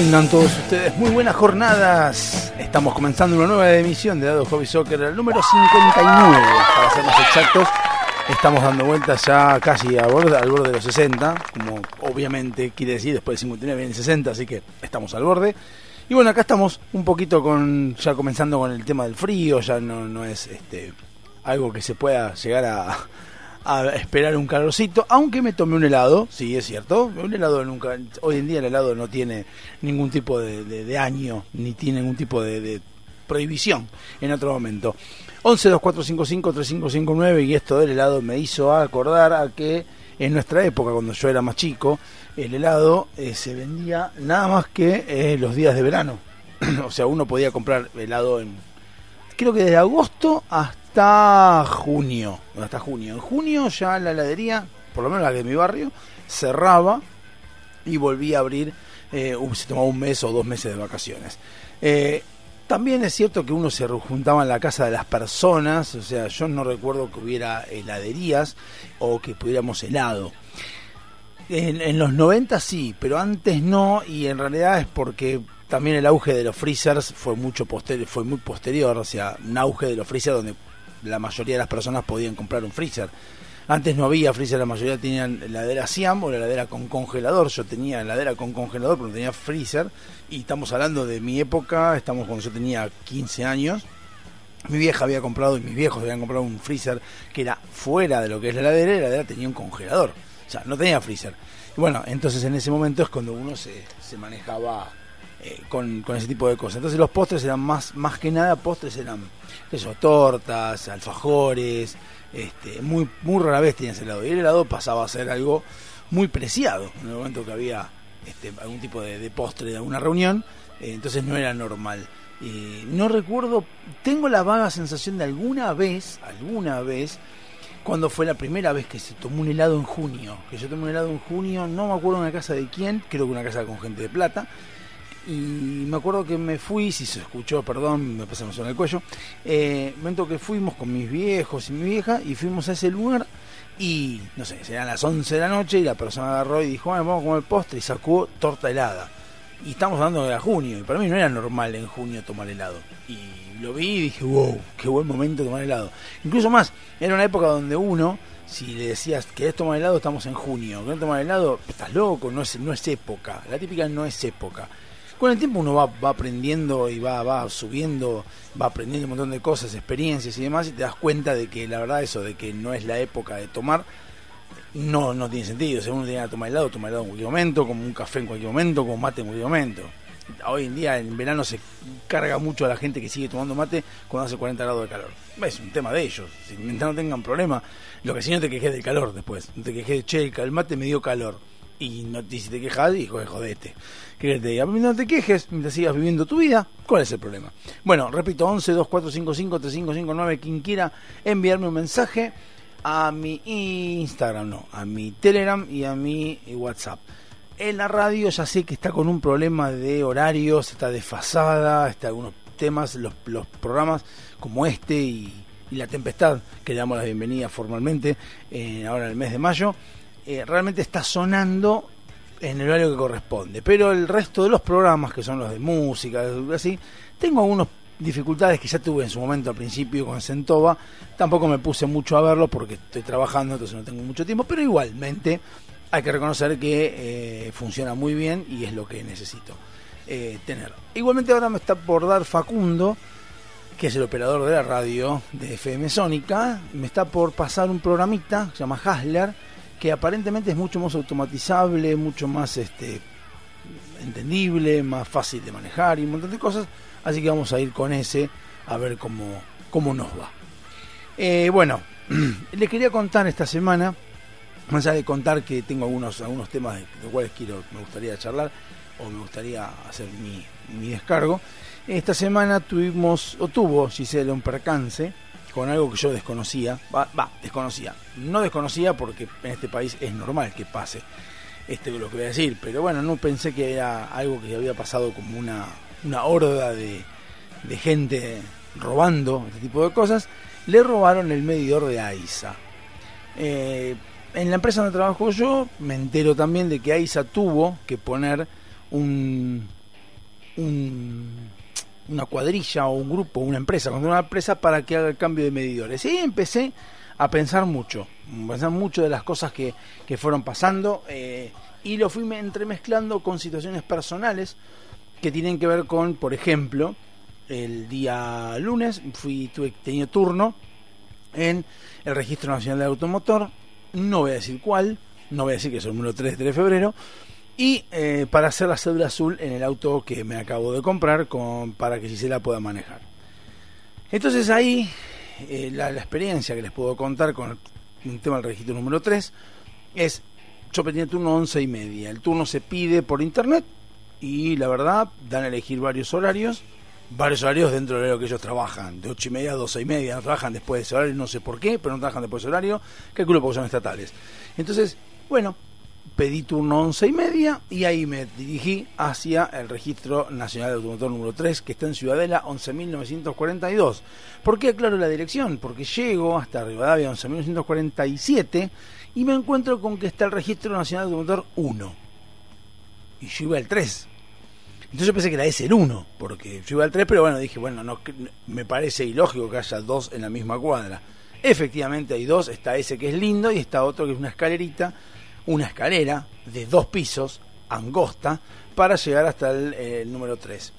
Tengan todos ustedes muy buenas jornadas. Estamos comenzando una nueva emisión de Dado Hobby Soccer, el número 59, para ser más exactos. Estamos dando vueltas ya casi a borde, al borde de los 60, como obviamente quiere decir después de 59 viene 60, así que estamos al borde. Y bueno, acá estamos un poquito con ya comenzando con el tema del frío, ya no, no es este algo que se pueda llegar a, a esperar un calorcito, aunque me tomé un helado, sí, es cierto, un helado nunca, hoy en día el helado no tiene ningún tipo de, de- año, ni tiene ningún tipo de, prohibición en otro momento. 11 2455 3559 y esto del helado me hizo acordar a que en nuestra época, cuando yo era más chico, el helado eh, se vendía nada más que eh, los días de verano. o sea, uno podía comprar helado en creo que desde agosto hasta junio. Hasta junio. En junio ya la heladería, por lo menos la de mi barrio, cerraba y volvía a abrir. eh, se tomaba un mes o dos meses de vacaciones. Eh, también es cierto que uno se juntaba en la casa de las personas, o sea, yo no recuerdo que hubiera heladerías o que pudiéramos helado. En, en los 90 sí, pero antes no, y en realidad es porque también el auge de los freezers fue mucho posterior, fue muy posterior, o sea, un auge de los freezers donde la mayoría de las personas podían comprar un freezer. Antes no había freezer, la mayoría tenían heladera Siam o la heladera con congelador. Yo tenía heladera con congelador, pero no tenía freezer. Y estamos hablando de mi época, estamos cuando yo tenía 15 años. Mi vieja había comprado y mis viejos habían comprado un freezer que era fuera de lo que es la heladera y la heladera tenía un congelador. O sea, no tenía freezer. Bueno, entonces en ese momento es cuando uno se, se manejaba eh, con, con ese tipo de cosas. Entonces los postres eran más, más que nada, postres eran yo, tortas, alfajores, este, muy, muy rara vez tenías helado. Y el helado pasaba a ser algo muy preciado en el momento que había este, algún tipo de, postre de alguna reunión, eh, entonces no era normal. Eh, no recuerdo, tengo la vaga sensación de alguna vez, alguna vez, cuando fue la primera vez que se tomó un helado en junio. Que yo tomé un helado en junio, no me acuerdo en una casa de quién, creo que una casa con gente de plata. Y me acuerdo que me fui, si se escuchó, perdón, me pasa en el cuello. Eh, momento que fuimos con mis viejos y mi vieja y fuimos a ese lugar. Y no sé, serían las 11 de la noche y la persona agarró y dijo, bueno, vamos a comer postre y sacó torta helada. Y estamos hablando de junio, y para mí no era normal en junio tomar helado. Y lo vi y dije, wow, qué buen momento tomar helado. Incluso más, era una época donde uno, si le decías, ¿querés tomar helado? Estamos en junio. ¿Querés tomar helado? Estás loco, no es, no es época. La típica no es época. Con el tiempo uno va, aprendiendo y va, subiendo, va aprendiendo un montón de cosas, experiencias y demás, y te das cuenta de que la verdad eso, de que no es la época de tomar, no, no tiene sentido. O sea, uno tiene que tomar helado, tomar helado en cualquier momento, como un café en cualquier momento, como mate en cualquier momento. Hoy en día, en verano, se carga mucho a la gente que sigue tomando mate cuando hace 40 grados de calor. Es un tema de ellos. Si no tengan problema, lo que sí no te quejes del calor después. No te quejes de, che, el mate me dio calor. Y, no, y si te quejas, hijo de jodete. ¿Qué te diga? No te quejes mientras sigas viviendo tu vida. ¿Cuál es el problema? Bueno, repito, 11 2455 3559 Quien quiera enviarme un mensaje a mi Instagram, no, a mi Telegram y a mi WhatsApp. En la radio ya sé que está con un problema de horarios, está desfasada, está algunos temas, los, los programas como este y, y La Tempestad, que le damos la bienvenida formalmente eh, ahora en el mes de mayo, eh, realmente está sonando en el horario que corresponde. Pero el resto de los programas, que son los de música, así, tengo algunas dificultades que ya tuve en su momento al principio con Centova. Tampoco me puse mucho a verlo porque estoy trabajando, entonces no tengo mucho tiempo, pero igualmente hay que reconocer que eh, funciona muy bien y es lo que necesito eh, tener. Igualmente ahora me está por dar Facundo, que es el operador de la radio de FM Sónica, me está por pasar un programita, se llama Hasler, que aparentemente es mucho más automatizable, mucho más este entendible, más fácil de manejar y un montón de cosas. Así que vamos a ir con ese a ver cómo, cómo nos va. Eh, bueno, les quería contar esta semana, más allá de contar que tengo algunos, algunos temas de los cuales quiero, me gustaría charlar o me gustaría hacer mi, mi descargo. Esta semana tuvimos, o tuvo Gisela un percance con algo que yo desconocía, va, desconocía, no desconocía porque en este país es normal que pase este lo que voy a decir, pero bueno, no pensé que era algo que había pasado como una, una horda de, de gente robando este tipo de cosas, le robaron el medidor de AISA. Eh, en la empresa donde trabajo yo, me entero también de que AISA tuvo que poner un, un una cuadrilla o un grupo, una empresa, una empresa para que haga el cambio de medidores. Y empecé a pensar mucho, pensar mucho de las cosas que, que fueron pasando eh, y lo fui entremezclando con situaciones personales que tienen que ver con, por ejemplo, el día lunes fui tuve tenido turno en el Registro Nacional del Automotor, no voy a decir cuál, no voy a decir que es el número 3 de febrero, y eh, para hacer la cédula azul en el auto que me acabo de comprar con, para que si se la pueda manejar. Entonces ahí eh, la, experiencia que les puedo contar con un tema del registro número 3 es, yo el turno 11 y media, el turno se pide por internet y la verdad dan a elegir varios horarios, varios horarios dentro del horario que ellos trabajan, de 8 y media a 12 y media, no trabajan después de ese horario, no sé por qué, pero no trabajan después de ese horario, calculo porque son estatales. Entonces, bueno, pedí turno 11 y media y ahí me dirigí hacia el Registro Nacional de Automotor número 3 que está en Ciudadela 11.942. ¿Por qué aclaro la dirección? Porque llego hasta Rivadavia 11.947 y me encuentro con que está el Registro Nacional de Automotor 1 y yo iba al 3. Entonces yo pensé que era ese el 1, porque yo iba al 3, pero bueno, dije, bueno, no, me parece ilógico que haya dos en la misma cuadra. Efectivamente hay dos, está ese que es lindo y está otro que es una escalerita una escalera de dos pisos, angosta, para llegar hasta el, número 3.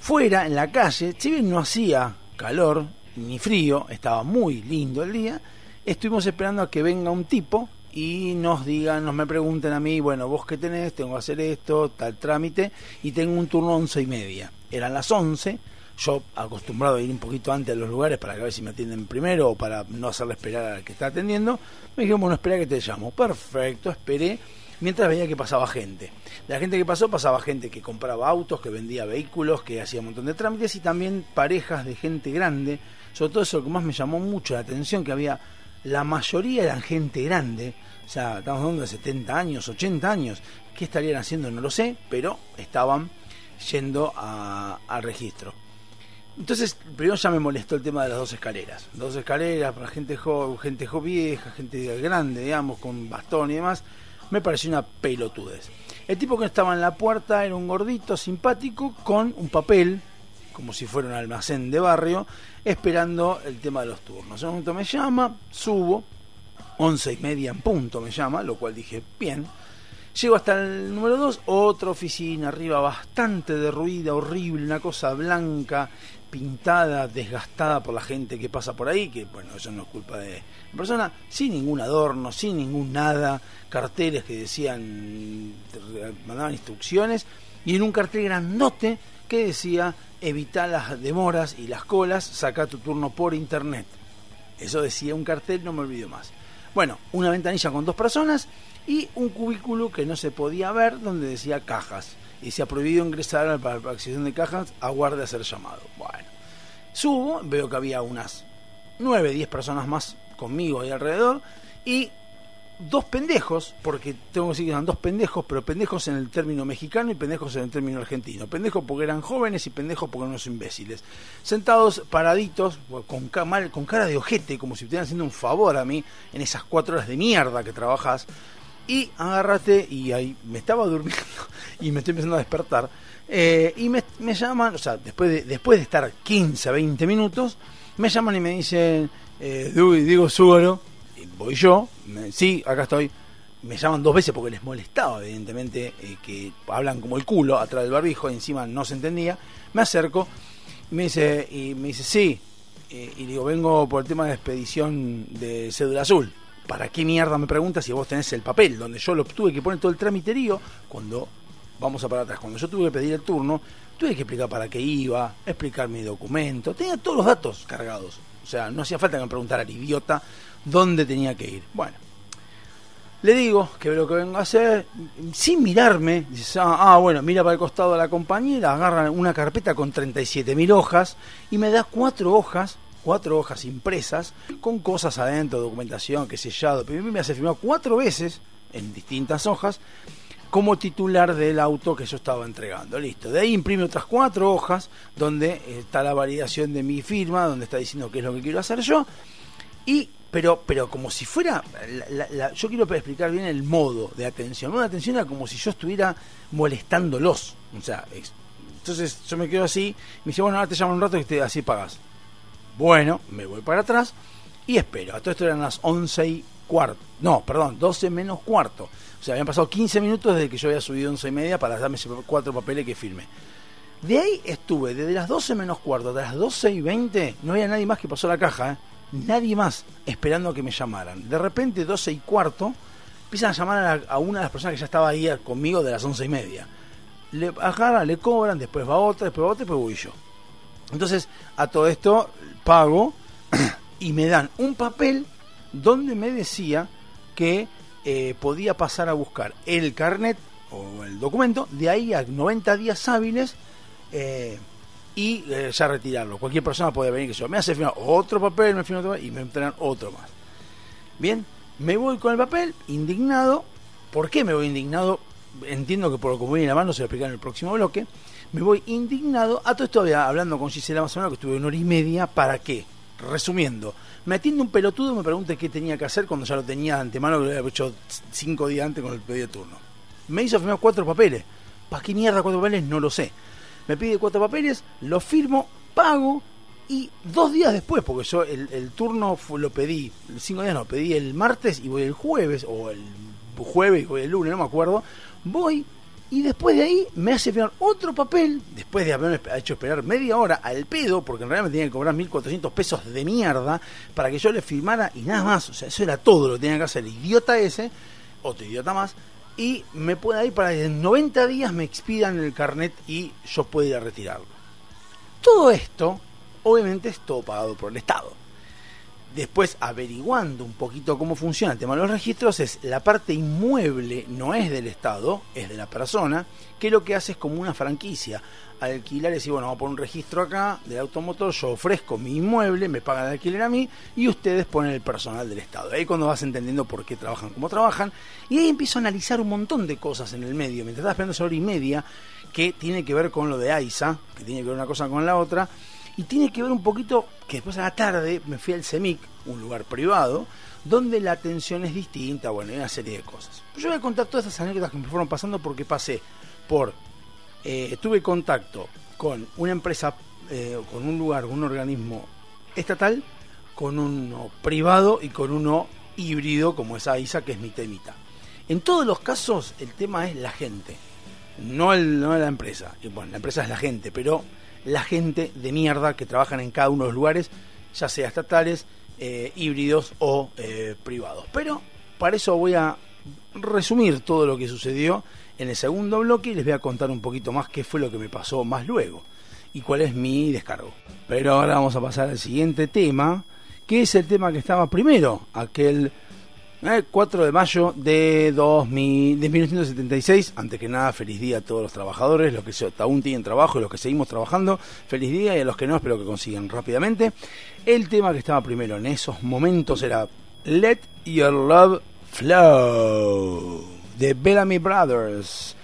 Fuera, en la calle, si bien no hacía calor ni frío, estaba muy lindo el día, estuvimos esperando a que venga un tipo y nos digan, nos me pregunten a mí, bueno, vos qué tenés, tengo que hacer esto, tal trámite, y tengo un turno once y media. Eran las 11, yo acostumbrado a ir un poquito antes a los lugares para que a ver si me atienden primero o para no hacerle esperar al que está atendiendo, me dijeron, bueno, espera que te llamo. Perfecto, esperé mientras veía que pasaba gente. La gente que pasó, pasaba gente que compraba autos, que vendía vehículos, que hacía un montón de trámites y también parejas de gente grande. Sobre todo eso lo que más me llamó mucho la atención, que había, la mayoría eran gente grande, o sea, estamos hablando de 70 años, 80 años. ¿Qué estarían haciendo? No lo sé, pero estaban yendo al registro. Entonces, primero ya me molestó el tema de las dos escaleras. Dos escaleras para gente joven, gente jo vieja, gente grande, digamos, con bastón y demás. Me pareció una pelotudez. El tipo que estaba en la puerta era un gordito simpático con un papel, como si fuera un almacén de barrio, esperando el tema de los turnos. En un momento me llama, subo, once y media en punto me llama, lo cual dije, bien. Llego hasta el número 2, otra oficina arriba bastante derruida, horrible, una cosa blanca, pintada, desgastada por la gente que pasa por ahí, que bueno, eso no es culpa de la persona, sin ningún adorno, sin ningún nada, carteles que decían, mandaban instrucciones, y en un cartel grandote que decía, evita las demoras y las colas, saca tu turno por internet. Eso decía un cartel, no me olvido más. Bueno, una ventanilla con dos personas y un cubículo que no se podía ver donde decía cajas y se ha prohibido ingresar a la accesión de cajas, aguarde a ser llamado. Bueno, subo, veo que había unas 9, 10 personas más conmigo ahí alrededor y dos pendejos, porque tengo que decir que eran dos pendejos, pero pendejos en el término mexicano y pendejos en el término argentino. Pendejos porque eran jóvenes y pendejos porque no son imbéciles. Sentados, paraditos, con, con cara de ojete, como si estuvieran haciendo un favor a mí en esas cuatro horas de mierda que trabajas y agárrate, y ahí me estaba durmiendo y me estoy empezando a despertar. Eh, y me, llaman, o sea, después de, después de estar 15, 20 minutos, me llaman y me dicen, eh, digo Súbaro, voy yo, sí, acá estoy. Me llaman dos veces porque les molestaba, evidentemente, eh, que hablan como el culo atrás del barbijo, y encima no se entendía. Me acerco, y me dice, y me dice, sí, eh, y digo, vengo por el tema de expedición de cédula azul. ¿Para qué mierda me preguntas si vos tenés el papel? Donde yo lo tuve que poner todo el tramiterío cuando, vamos a parar atrás, cuando yo tuve que pedir el turno, tuve que explicar para qué iba, explicar mi documento, tenía todos los datos cargados. O sea, no hacía falta que me preguntara al idiota dónde tenía que ir. Bueno, le digo que lo que vengo a hacer, sin mirarme, dice, ah, ah, bueno, mira para el costado de la compañera, agarra una carpeta con 37.000 hojas y me da cuatro hojas, cuatro hojas impresas, con cosas adentro, documentación, que sellado. Me hace firmar cuatro veces, en distintas hojas, como titular del auto que yo estaba entregando. Listo. De ahí imprime otras cuatro hojas donde está la validación de mi firma, donde está diciendo qué es lo que quiero hacer yo. Y, pero, pero como si fuera, yo quiero explicar bien el modo de atención. De atención era como si yo estuviera molestándolos. O sea, entonces yo me quedo así, me dice, bueno, ahora te llamo un rato y te, así pagas. Bueno, me voy para atrás y espero. A todo esto eran las once y cuarto. No, perdón, 12 menos cuarto. O sea, habían pasado 15 minutos desde que yo había subido once y media para darme cuatro papeles que firme. De ahí estuve, desde las 12 menos cuarto hasta las 12 y 20, no había nadie más que pasó la caja, ¿eh? nadie más esperando que me llamaran. De repente, 12 y cuarto, empiezan a llamar a, una de las personas que ya estaba ahí conmigo de las once y media. Le agarran, le cobran, después va otra, después va otra, después voy yo. Entonces, a todo esto pago y me dan un papel donde me decía que eh, podía pasar a buscar el carnet o el documento, de ahí a 90 días hábiles eh, y eh, ya retirarlo. Cualquier persona puede venir que yo me hace firmar otro papel, me firma otro y me entregan otro más. Bien, me voy con el papel, indignado. ¿Por qué me voy indignado? Entiendo que por lo que en la mano se lo explicar en el próximo bloque. Me voy indignado. A todo esto hablando con Gisela más o menos, que estuve una hora y media. ¿Para qué? Resumiendo, me atiende un pelotudo y me pregunta qué tenía que hacer cuando ya lo tenía antemano, que lo había hecho cinco días antes con el pedido de turno. Me hizo firmar cuatro papeles. ¿Para qué mierda cuatro papeles? No lo sé me pide cuatro papeles, los firmo, pago y dos días después, porque yo el, turno lo pedí, cinco días no, pedí el martes y voy el jueves, o el jueves voy el lunes, no me acuerdo, voy y después de ahí me hace firmar otro papel, después de haberme hecho esperar media hora al pedo, porque en realidad me tenía que cobrar 1.400 pesos de mierda para que yo le firmara y nada más, o sea, eso era todo lo que tenía que hacer el idiota ese, otro idiota más, y me puede ir para que en 90 días me expidan el carnet y yo pueda retirarlo. Todo esto, obviamente, es todo pagado por el Estado. Después, averiguando un poquito cómo funciona el tema de los registros, es la parte inmueble no es del Estado, es de la persona, que lo que hace es como una franquicia alquilar y decir, bueno, vamos a poner un registro acá del automotor, yo ofrezco mi inmueble, me pagan el alquiler a mí y ustedes ponen el personal del Estado. Ahí cuando vas entendiendo por qué trabajan como trabajan y ahí empiezo a analizar un montón de cosas en el medio. Mientras estaba esperando esa hora y media que tiene que ver con lo de AISA, que tiene que ver una cosa con la otra, y tiene que ver un poquito que después a la tarde me fui al CEMIC, un lugar privado, donde la atención es distinta, bueno, y una serie de cosas. Yo voy a contar todas esas anécdotas que me fueron pasando porque pasé por eh, tuve contacto con una empresa, eh, con un lugar, un organismo estatal, con uno privado y con uno híbrido como es AISA, que es mi temita. En todos los casos el tema es la gente, no, el, no la empresa. bueno, la empresa es la gente, pero la gente de mierda que trabajan en cada uno de los lugares, ya sea estatales, eh, híbridos o privados. Pero para eso voy a resumir todo lo que sucedió en el segundo bloque les voy a contar un poquito más qué fue lo que me pasó más luego y cuál es mi descargo. Pero ahora vamos a pasar al siguiente tema, que es el tema que estaba primero, aquel 4 eh, de mayo de, 2000, de 1976. Antes que nada, feliz día a todos los trabajadores, los que aún tienen trabajo y los que seguimos trabajando. Feliz día y a los que no, espero que consigan rápidamente. El tema que estaba primero en esos momentos era Let Your Love Flow de Bellamy Brothers.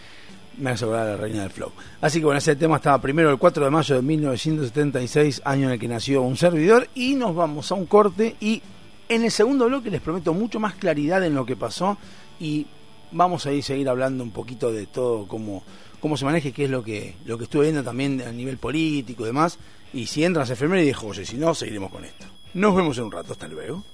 Me hace acordar la reina del flow. Así que bueno, ese tema estaba primero el 4 de mayo de 1976, año en el que nació un servidor. Y nos vamos a un corte. Y en el segundo bloque les prometo mucho más claridad en lo que pasó. Y vamos a ir seguir hablando un poquito de todo, cómo, cómo se maneja, qué es lo que, lo que estuve viendo también a nivel político y demás. Y si entras enfermera y dijo, oye, si no, seguiremos con esto. Nos vemos en un rato. Hasta luego.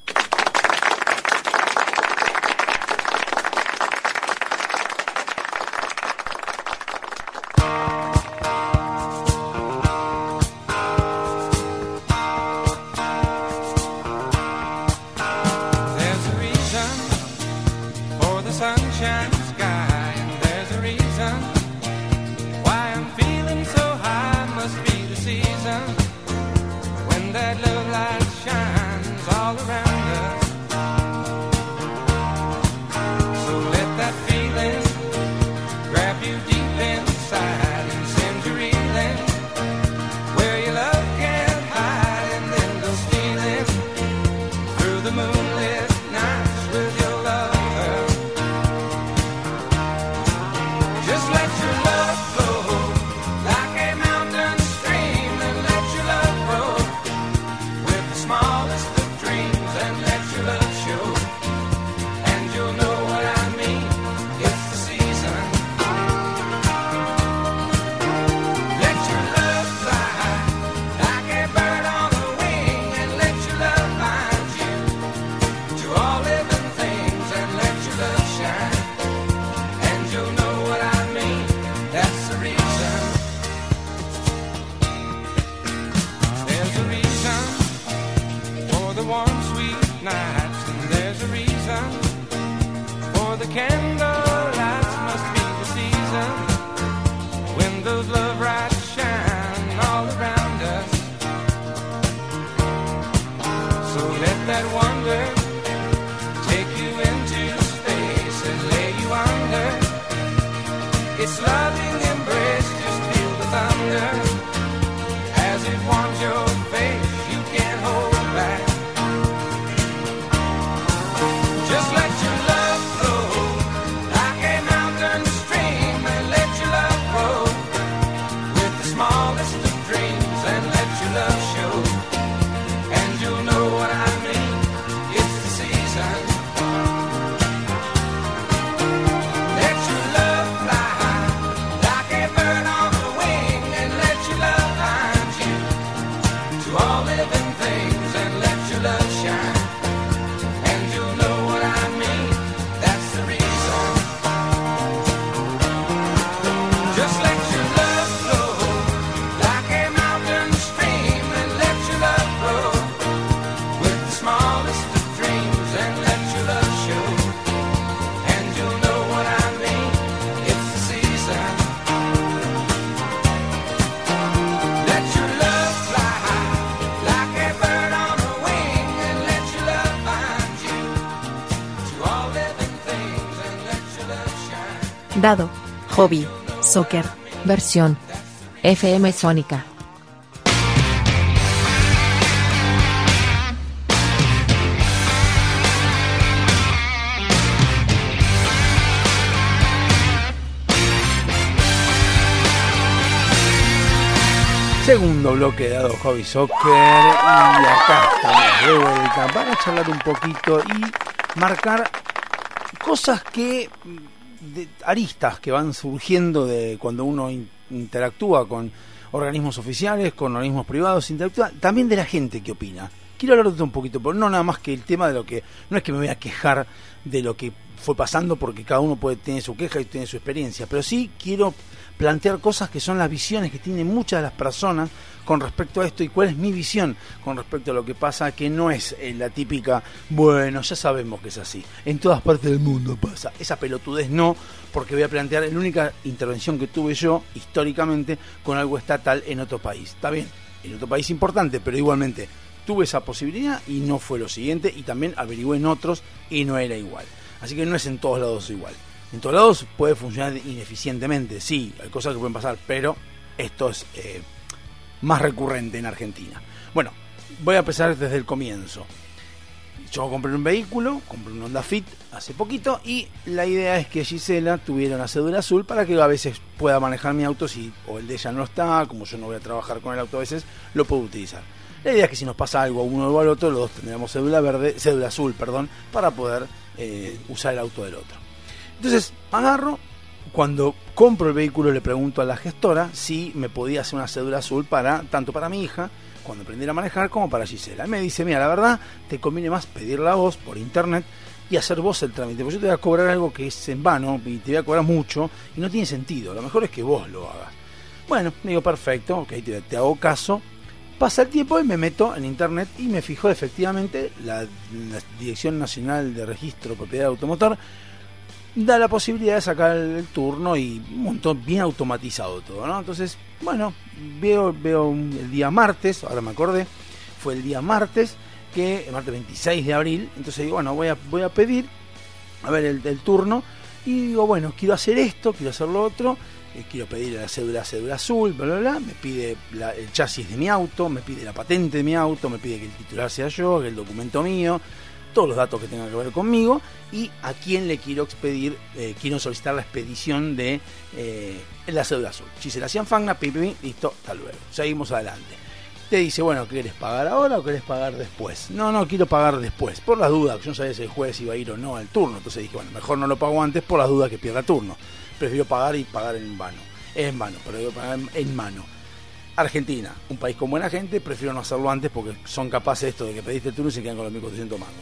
Hobby, soccer, Versión. FM Sónica. Segundo bloque Dado Hobby Soccer y acá estamos de vuelta para charlar un poquito y marcar cosas que de- aristas que van surgiendo de cuando uno in- interactúa con organismos oficiales, con organismos privados, interactúa también de la gente que opina. Quiero hablar de esto un poquito, pero no nada más que el tema de lo que no es que me voy a quejar de lo que fue pasando porque cada uno puede tener su queja y tener su experiencia, pero sí quiero plantear cosas que son las visiones que tienen muchas de las personas con respecto a esto y cuál es mi visión con respecto a lo que pasa, que no es eh, la típica, bueno, ya sabemos que es así, en todas partes del mundo pasa. Esa pelotudez no, porque voy a plantear la única intervención que tuve yo históricamente con algo estatal en otro país. Está bien, en otro país importante, pero igualmente tuve esa posibilidad y no fue lo siguiente y también averigué en otros y no era igual. Así que no es en todos lados igual. En todos lados puede funcionar ineficientemente, sí, hay cosas que pueden pasar, pero esto es eh, más recurrente en Argentina. Bueno, voy a empezar desde el comienzo. Yo compré un vehículo, compré un Honda Fit hace poquito y la idea es que Gisela tuviera una cédula azul para que a veces pueda manejar mi auto si o el de ella no está, como yo no voy a trabajar con el auto a veces, lo puedo utilizar. La idea es que si nos pasa algo a uno o al otro, los dos tendremos cédula verde, cédula azul, perdón, para poder eh, usar el auto del otro. Entonces, agarro, cuando compro el vehículo le pregunto a la gestora si me podía hacer una cédula azul para tanto para mi hija cuando aprendiera a manejar como para Gisela. Y me dice, mira, la verdad, te conviene más pedirla a vos por internet y hacer vos el trámite, porque yo te voy a cobrar algo que es en vano y te voy a cobrar mucho y no tiene sentido. Lo mejor es que vos lo hagas. Bueno, digo, perfecto, ok, te, te hago caso. Pasa el tiempo y me meto en internet y me fijo efectivamente la, la Dirección Nacional de Registro de Propiedad Automotor da la posibilidad de sacar el turno y un montón bien automatizado todo, ¿no? Entonces, bueno, veo, veo el día martes, ahora me acordé, fue el día martes, que el martes 26 de abril, entonces digo, bueno, voy a, voy a pedir, a ver el, el turno, y digo, bueno, quiero hacer esto, quiero hacer lo otro, eh, quiero pedir la cédula, cédula azul, bla, bla, bla, me pide la- el chasis de mi auto, me pide la patente de mi auto, me pide que el titular sea yo, que el documento mío, todos los datos que tengan que ver conmigo y a quién le quiero expedir, eh, quiero solicitar la expedición de eh, la cédula azul. Gisela Cianfagna, pim, pim, pim, listo, hasta luego. Seguimos adelante. Te dice, bueno, ¿querés pagar ahora o querés pagar después? No, no, quiero pagar después. Por las dudas, yo no sabía si el jueves iba a ir o no al turno. Entonces dije, bueno, mejor no lo pago antes por las dudas que pierda turno. Prefiero pagar y pagar en vano. En vano, pero pagar en- en mano. Argentina, un país con buena gente, prefiero no hacerlo antes porque son capaces esto de que pediste el turno y se quedan con los 1400 mangos.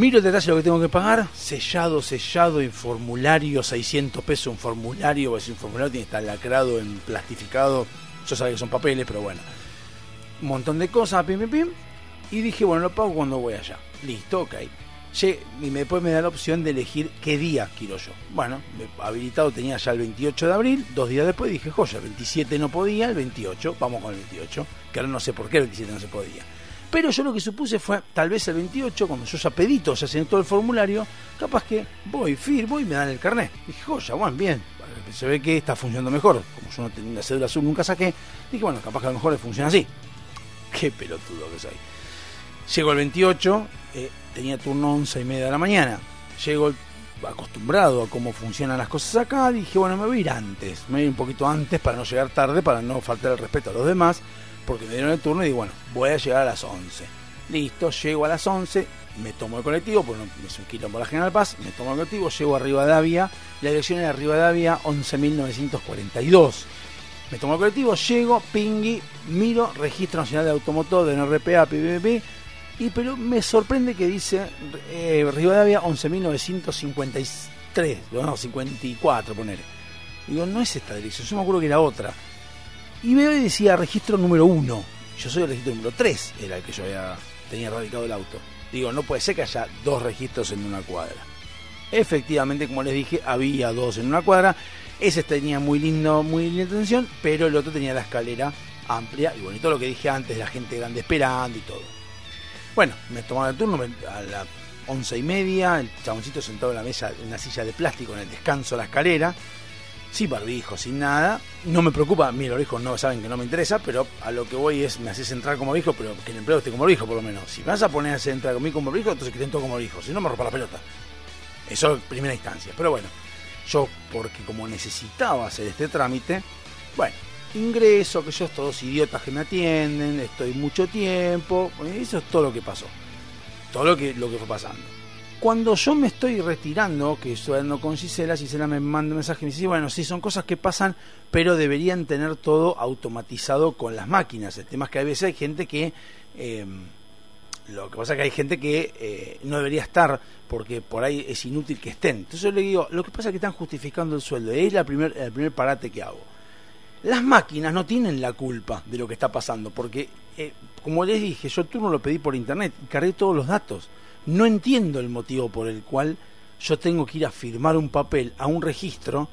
Miro detalle de lo que tengo que pagar, sellado, sellado, en formulario, 600 pesos un formulario, pues un formulario tiene que estar lacrado, en plastificado, yo sabía que son papeles, pero bueno. Un montón de cosas, pim, pim, pim, y dije, bueno, lo pago cuando voy allá. Listo, ok. Lle- Y después me da la opción de elegir qué día quiero yo. Bueno, habilitado tenía ya el 28 de abril, dos días después dije, joya, el 27 no podía, el 28, vamos con el 28, que ahora no sé por qué el 27 no se podía. Pero yo lo que supuse fue, tal vez el 28, cuando yo ya pedí todo, el formulario, capaz que voy, firmo y me dan el carnet. Dije, joya, bueno, bien, se ve que está funcionando mejor. Como yo no tenía la cédula azul, nunca saqué, dije, bueno, capaz que a lo mejor le funciona así. Qué pelotudo que soy. Llego el 28, eh, tenía turno 11 y media de la mañana. Llego acostumbrado a cómo funcionan las cosas acá, dije, bueno, me voy a ir antes, me voy a ir un poquito antes para no llegar tarde, para no faltar el respeto a los demás, porque me dieron el turno y digo, bueno, voy a llegar a las 11. Listo, llego a las 11, me tomo el colectivo, porque es un quilombo la General Paz, me tomo el colectivo, llego a Rivadavia, la dirección era Rivadavia 11.942. Me tomo el colectivo, llego, pingui, miro, Registro Nacional de Automotor de NRPA, PPP, y pero me sorprende que dice eh, Rivadavia 11.953, no, 54, poner. Digo, no es esta dirección, yo me acuerdo que era otra. Y veo y decía registro número 1. Yo soy el registro número 3, era el que yo había, tenía radicado el auto. Digo, no puede ser que haya dos registros en una cuadra. Efectivamente, como les dije, había dos en una cuadra. Ese tenía muy lindo, muy linda atención, pero el otro tenía la escalera amplia y bonito lo que dije antes, la gente grande esperando y todo. Bueno, me tomaron el turno a las once y media, el chaboncito sentado en la mesa, en la silla de plástico, en el descanso de la escalera, sin barbijo, sin nada. No me preocupa, mi barbijo no saben que no me interesa, pero a lo que voy es, me haces entrar como barbijo, pero que el empleado esté como barbijo por lo menos. Si vas a poner a entrar conmigo como barbijo, entonces que todos como barbijo, si no me rompa la pelota. Eso en primera instancia. Pero bueno, yo porque como necesitaba hacer este trámite, bueno, ingreso, que yo todos idiotas que me atienden, estoy mucho tiempo, eso es todo lo que pasó. Todo lo que, lo que fue pasando. Cuando yo me estoy retirando, que estoy hablando con Gisela, Gisela me manda un mensaje y me dice, bueno, sí, son cosas que pasan, pero deberían tener todo automatizado con las máquinas. El tema es que a veces hay gente que... eh, lo que pasa es que hay gente que eh, no debería estar porque por ahí es inútil que estén. Entonces yo le digo, lo que pasa es que están justificando el sueldo. Es la primer, el primer parate que hago. Las máquinas no tienen la culpa de lo que está pasando, porque, eh, como les dije, yo el turno lo pedí por internet cargué todos los datos. No entiendo el motivo por el cual yo tengo que ir a firmar un papel a un registro,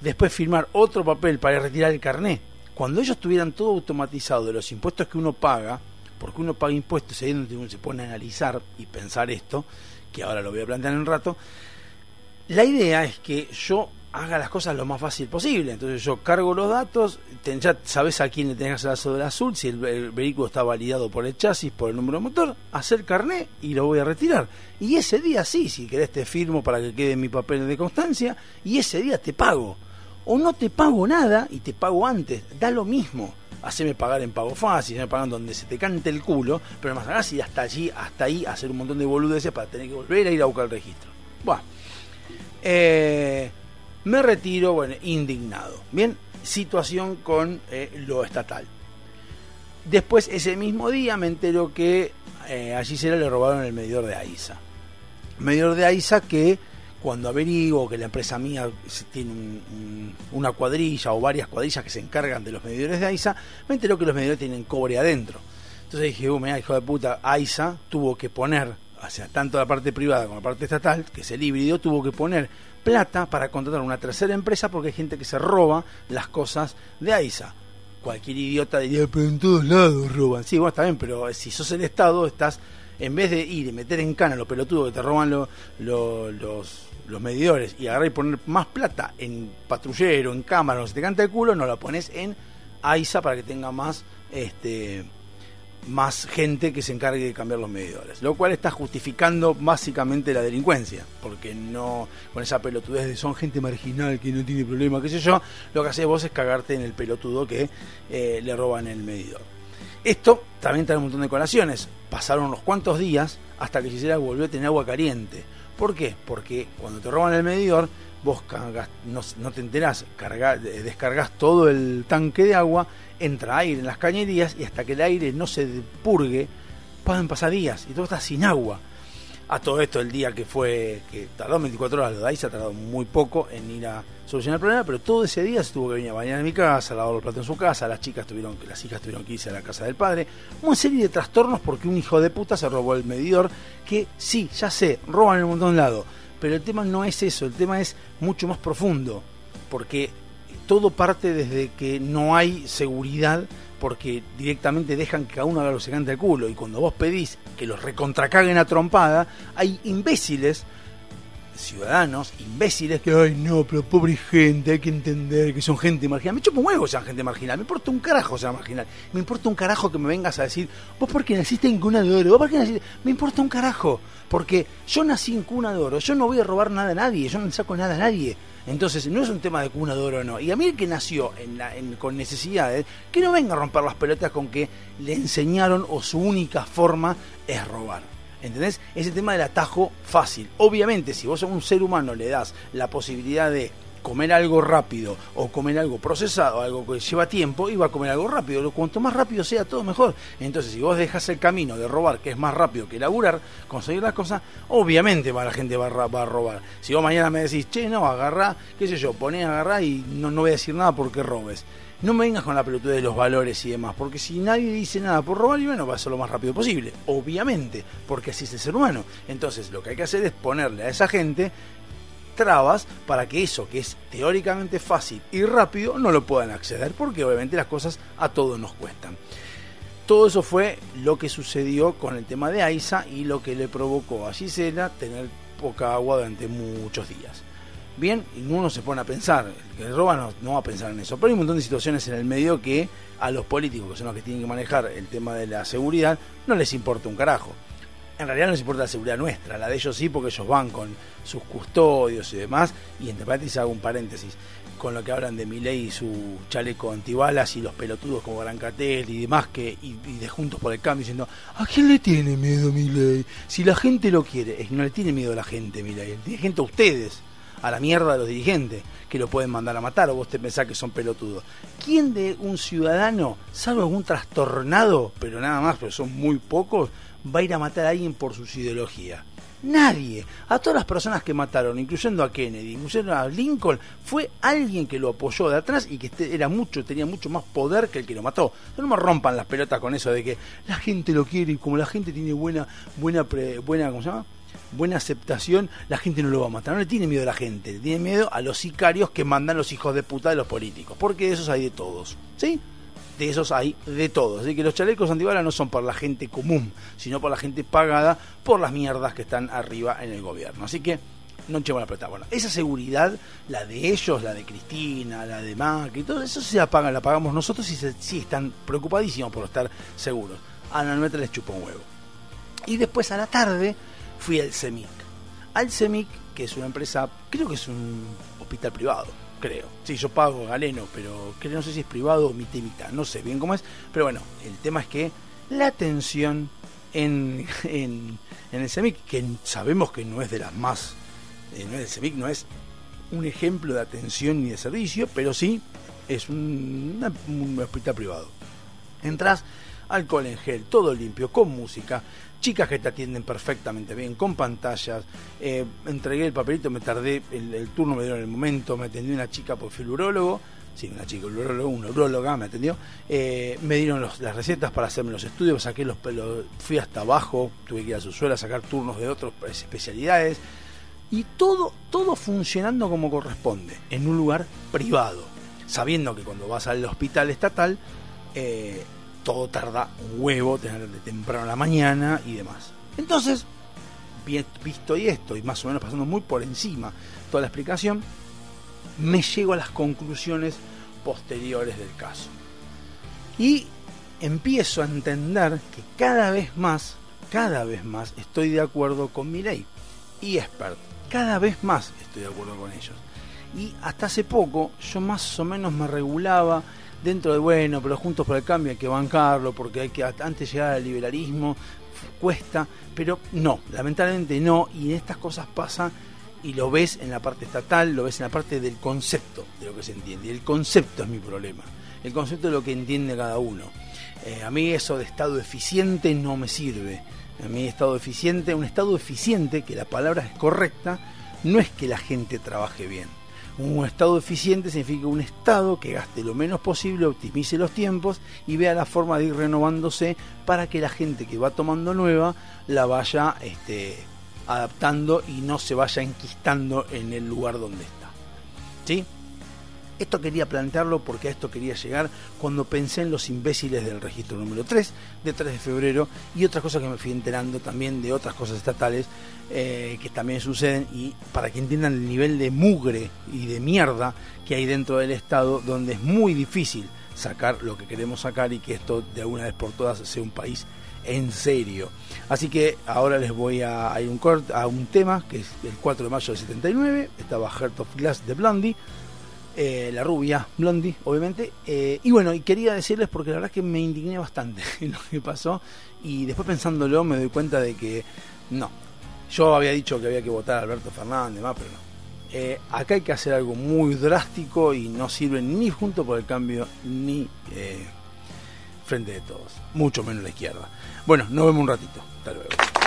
después firmar otro papel para retirar el carné. Cuando ellos tuvieran todo automatizado de los impuestos que uno paga, porque uno paga impuestos y ahí donde uno se pone a analizar y pensar esto, que ahora lo voy a plantear en un rato, la idea es que yo haga las cosas lo más fácil posible. Entonces yo cargo los datos, ya sabes a quién le tenés que hacer la cédula azul, si el, vehículo está validado por el chasis, por el número de motor, hacer carné y lo voy a retirar. Y ese día sí, si querés te firmo para que quede mi papel de constancia, y ese día te pago. O no te pago nada y te pago antes, da lo mismo. Haceme pagar en pago fácil, me pagan donde se te cante el culo, pero más hagas y hasta allí, hasta ahí, hacer un montón de boludeces para tener que volver a ir a buscar el registro. Bueno, eh, me retiro, bueno, indignado. Bien, situación con eh, lo estatal. Después, ese mismo día, me entero que eh, a Gisela le robaron el medidor de AISA. Medidor de AISA que cuando averiguo que la empresa mía se- tiene un- un- una cuadrilla o varias cuadrillas que se encargan de los medidores de AISA, me entero que los medidores tienen cobre adentro. Entonces dije, uh, mira, hijo de puta, AISA tuvo que poner, o sea, tanto la parte privada como la parte estatal, que es el híbrido, tuvo que poner plata para contratar una tercera empresa porque hay gente que se roba las cosas de AISA. cualquier idiota diría, pero en todos lados roban. Sí, bueno, está bien, pero si sos el Estado, estás, en vez de ir y meter en cana los pelotudos que te roban lo- lo- los, los medidores y agarrar y poner más plata en patrullero, en cámara, no se te canta el culo, no la pones en AISA para que tenga más este más gente que se encargue de cambiar los medidores, lo cual está justificando básicamente la delincuencia, porque no con esa pelotudez de son gente marginal que no tiene problema, qué sé yo, lo que haces vos es cagarte en el pelotudo que eh, le roban el medidor. Esto también trae un montón de colaciones. Pasaron unos cuantos días hasta que Gisela volvió a tener agua caliente. ¿Por qué? Porque cuando te roban el medidor, vos cargas- no, te enterás, carga- descargas todo el tanque de agua, entra aire en las cañerías y hasta que el aire no se purgue, pueden pasar días y todo está sin agua. A todo esto, el día que fue, que tardó 24 horas, lo de ahí se ha tardado muy poco en ir a solucionar el problema, pero todo ese día se tuvo que venir a bañar en mi casa, lavar los platos en su casa, las chicas tuvieron que, las hijas tuvieron que irse a la casa del padre, una serie de trastornos porque un hijo de puta se robó el medidor, que sí, ya sé, roban en un montón de lados, pero el tema no es eso, el tema es mucho más profundo, porque todo parte desde que no hay seguridad porque directamente dejan que cada uno haga lo que se canta el culo y cuando vos pedís que los recontracaguen a trompada, hay imbéciles ciudadanos, imbéciles que, ay no, pero pobre gente, hay que entender que son gente marginal. Me chupo un huevo sean gente marginal, me importa un carajo sea marginal. Me importa un carajo que me vengas a decir, vos porque naciste en cuna de oro, vos porque naciste... Me importa un carajo, porque yo nací en cuna de oro, yo no voy a robar nada a nadie, yo no saco nada a nadie. Entonces, no es un tema de cuna de oro o no. Y a mí el que nació en la- en- con necesidades, que no venga a romper las pelotas con que le enseñaron o su única forma es robar. ¿Entendés? Ese tema del atajo fácil. Obviamente, si vos a un ser humano le das la posibilidad de comer algo rápido o comer algo procesado, algo que lleva tiempo, y va a comer algo rápido. Cuanto más rápido sea, todo mejor. Entonces, si vos dejas el camino de robar, que es más rápido que laburar, conseguir las cosas, obviamente va, la gente va a, robar. Si vos mañana me decís, che, no, agarrá, qué sé yo, ponés a agarrar y no, no voy a decir nada porque robes. No me vengas con la pelotuda de los valores y demás, porque si nadie dice nada por robar, y bueno, va a ser lo más rápido posible, obviamente, porque así es el ser humano. Entonces, lo que hay que hacer es ponerle a esa gente trabas para que eso que es teóricamente fácil y rápido no lo puedan acceder, porque obviamente las cosas a todos nos cuestan. Todo eso fue lo que sucedió con el tema de Aiza y lo que le provocó a Gisela tener poca agua durante muchos días. Bien, uno se pone a pensar, el que roba no, no va a pensar en eso, pero hay un montón de situaciones en el medio que a los políticos, que son los que tienen que manejar el tema de la seguridad, no les importa un carajo. En realidad no les importa la seguridad nuestra, la de ellos sí, porque ellos van con sus custodios y demás. Y entre paréntesis hago un paréntesis con lo que hablan de Milei y su chaleco antibalas y los pelotudos como Brancatel y demás que y, y de Juntos por el Cambio diciendo ¿a quién le tiene miedo Milei? Si la gente lo quiere, es no le tiene miedo a la gente Milei, le tiene gente a ustedes, a la mierda de los dirigentes que lo pueden mandar a matar o vos te pensás que son pelotudos. ¿Quién de un ciudadano, salvo algún trastornado, pero nada más, pero son muy pocos, va a ir a matar a alguien por sus ideologías? Nadie. A todas las personas que mataron, incluyendo a Kennedy, incluyendo a Lincoln, fue alguien que lo apoyó de atrás y que este- era mucho, tenía mucho más poder que el que lo mató. No me rompan las pelotas con eso de que la gente lo quiere y como la gente tiene buena, buena, pre- buena, ¿cómo se llama? buena aceptación, la gente no lo va a matar. No le tiene miedo a la gente, le tiene miedo a los sicarios que mandan los hijos de puta de los políticos. Porque de esos hay de todos. ¿Sí? De esos hay de todos. Así que los chalecos antibalas no son para la gente común, sino para la gente pagada por las mierdas que están arriba en el gobierno. Así que no echemos la pelota. Bueno, esa seguridad, la de ellos, la de Cristina, la de Macri, todo eso se la pagan, la pagamos nosotros y se- sí están preocupadísimos por estar seguros. A la nuestra les chupa un huevo. Y después a la tarde fui al CEMIC. Al CEMIC, que es una empresa, creo que es un hospital privado, creo. Sí, yo pago galeno, pero creo, no sé si es privado o mitad y no sé bien cómo es. Pero bueno, el tema es que la atención en, en, en el CEMIC, que sabemos que no es de las más, eh, no es el CEMIC, no es un ejemplo de atención ni de servicio, pero sí es un, una- un hospital privado. Entras, alcohol en gel, todo limpio, con música, chicas que te atienden perfectamente bien, con pantallas. eh, entregué el papelito, me tardé, el, turno me dieron el momento, me atendió una chica porque fui urólogo. Sí, una chica, un urólogo, una uróloga me atendió. eh, me dieron las recetas para hacerme los estudios, saqué los pelos, fui hasta abajo, tuve que ir a su suela a sacar turnos de otras especialidades. Y todo, todo funcionando como corresponde, en un lugar privado. sabiendo que cuando vas al hospital estatal, eh, todo tarda un huevo, tener de temprano a la mañana y demás. Entonces, visto y esto, y más o menos pasando muy por encima toda la explicación, me llego a las conclusiones posteriores del caso. Y empiezo a entender que cada vez más, cada vez más estoy de acuerdo con mi ley y expert. Cada vez más estoy de acuerdo con ellos. Y hasta hace poco yo más o menos me regulaba dentro de bueno, pero juntos por el cambio hay que bancarlo porque hay que antes llegar al liberalismo cuesta, pero no, lamentablemente no, y estas cosas pasan y lo ves en la parte estatal, lo ves en la parte del concepto de lo que se entiende. Y el concepto es mi problema, el concepto de lo que entiende cada uno. Eh, a mí eso de estado eficiente no me sirve. A mí estado eficiente, un estado eficiente, que la palabra es correcta, no es que la gente trabaje bien. Un estado eficiente significa un estado que gaste lo menos posible, optimice los tiempos y vea la forma de ir renovándose para que la gente que va tomando nueva la vaya este, adaptando y no se vaya enquistando en el lugar donde está. ¿Sí? Esto quería plantearlo porque a esto quería llegar cuando pensé en los imbéciles del registro número 3 de 3 de febrero y otras cosas que me fui enterando también de otras cosas estatales eh, que también suceden y para que entiendan el nivel de mugre y de mierda que hay dentro del Estado donde es muy difícil sacar lo que queremos sacar y que esto de alguna vez por todas sea un país en serio. Así que ahora les voy a, ir un corte, a un tema que es el 4 de mayo del 79, estaba Heart of Glass de Blondie eh, la rubia, Blondie, obviamente. Eh, y bueno, y quería decirles porque la verdad es que me indigné bastante en lo que pasó. Y después pensándolo me doy cuenta de que no. Yo había dicho que había que votar a Alberto Fernández, más, pero no. Eh, acá hay que hacer algo muy drástico y no sirve ni junto por el cambio ni frente de todos. Mucho menos la izquierda. Bueno, nos vemos un ratito. Hasta luego.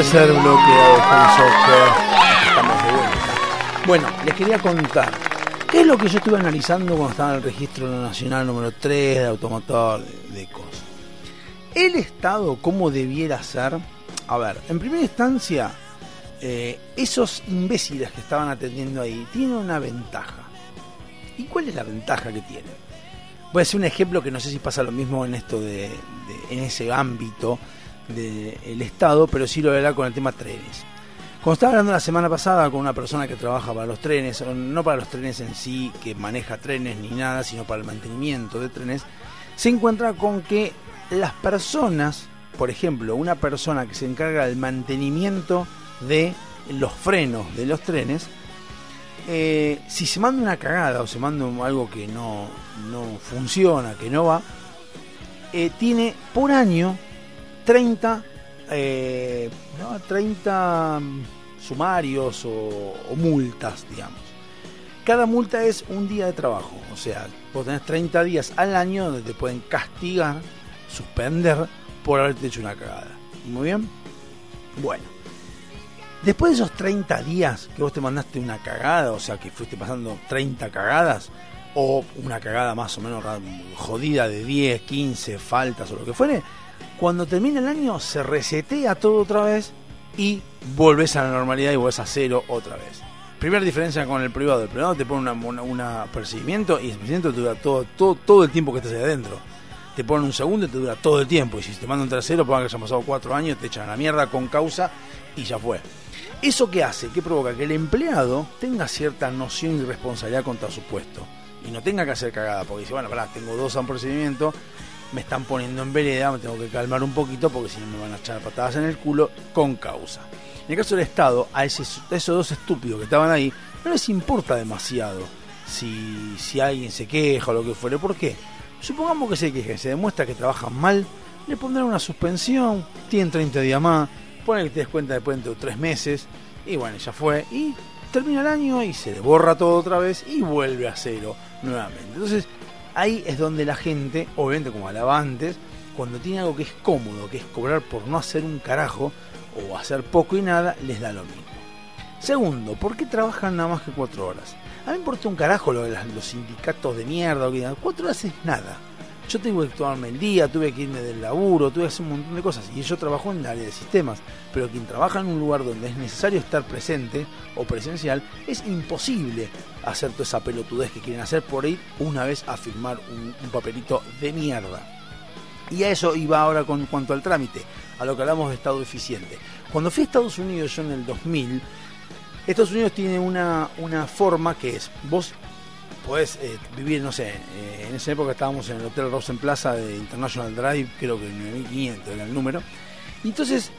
Tercer bloque de Soccer. Bueno, les quería contar. ¿Qué es lo que yo estuve analizando cuando estaba en el registro nacional número 3 de automotor de, cosas? El Estado, ¿cómo debiera ser? A ver, en primera instancia, eh, esos imbéciles que estaban atendiendo ahí tienen una ventaja. ¿Y cuál es la ventaja que tienen? Voy a hacer un ejemplo que no sé si pasa lo mismo en esto de- en ese ámbito del Estado, pero sí lo verá con el tema trenes. Cuando estaba hablando la semana pasada con una persona que trabaja para los trenes, no para los trenes en sí, que maneja trenes ni nada, sino para el mantenimiento de trenes, se encuentra con que las personas, por ejemplo, una persona que se encarga del mantenimiento de los frenos de los trenes, eh, si se manda una cagada o se manda algo que no, no funciona, que no va, eh, tiene por año 30, eh, 30 sumarios o, o multas, digamos. Cada multa es un día de trabajo, o sea, vos tenés 30 días al año donde te pueden castigar, suspender por haberte hecho una cagada. Muy bien. Bueno, después de esos 30 días que vos te mandaste una cagada, o sea, que fuiste pasando 30 cagadas, o una cagada más o menos jodida de 10, 15 faltas o lo que fuere, cuando termina el año se resetea todo otra vez y volvés a la normalidad y volvés a cero otra vez. Primera diferencia con el privado. El privado te pone una- una percibimiento y el percibimiento te dura todo, todo, todo el tiempo que estés ahí adentro. Te ponen un segundo y te dura todo el tiempo. Y si te mandan un tercero, pongan que hayan pasado cuatro años, te echan a la mierda con causa y ya fue. ¿Eso qué hace? ¿Qué provoca? Que el empleado tenga cierta noción y responsabilidad contra su puesto. Y no tenga que hacer cagada, porque dice, bueno, pará, tengo dos a un procedimiento, me están poniendo en vereda, me tengo que calmar un poquito porque si no me van a echar patadas en el culo con causa. En el caso del Estado, a, ese- esos dos estúpidos que estaban ahí, no les importa demasiado si, si alguien se queja o lo que fuere. ¿Por qué? Supongamos que se queje, se demuestra que trabajan mal, le pondrán una suspensión, tienen 30 días más, ponen que te des cuenta después de tres meses, y bueno, ya fue, y termina el año y se le borra todo otra vez y vuelve a cero nuevamente. Entonces, ahí es donde la gente, obviamente como hablaba antes, cuando tiene algo que es cómodo, que es cobrar por no hacer un carajo o hacer poco y nada, les da lo mismo. Segundo, ¿por qué trabajan nada más que cuatro horas? A mí me importa un carajo lo de los sindicatos de mierda. Cuatro horas es nada. Yo tengo que tomarme el día, tuve que irme del laburo, tuve que hacer un montón de cosas. Y yo trabajo en el área de sistemas. Pero quien trabaja en un lugar donde es necesario estar presente o presencial, es imposible hacer toda esa pelotudez que quieren hacer por ir una vez a firmar un, un papelito de mierda. Y a eso iba ahora con cuanto al trámite, a lo que hablamos de Estado eficiente. Cuando fui a Estados Unidos yo en el 2000, Estados Unidos tiene una, una forma que es, vos podés eh, vivir, no sé, eh, en esa época estábamos en el Hotel Rosen Plaza de International Drive, creo que 9500 era el número. Entonces,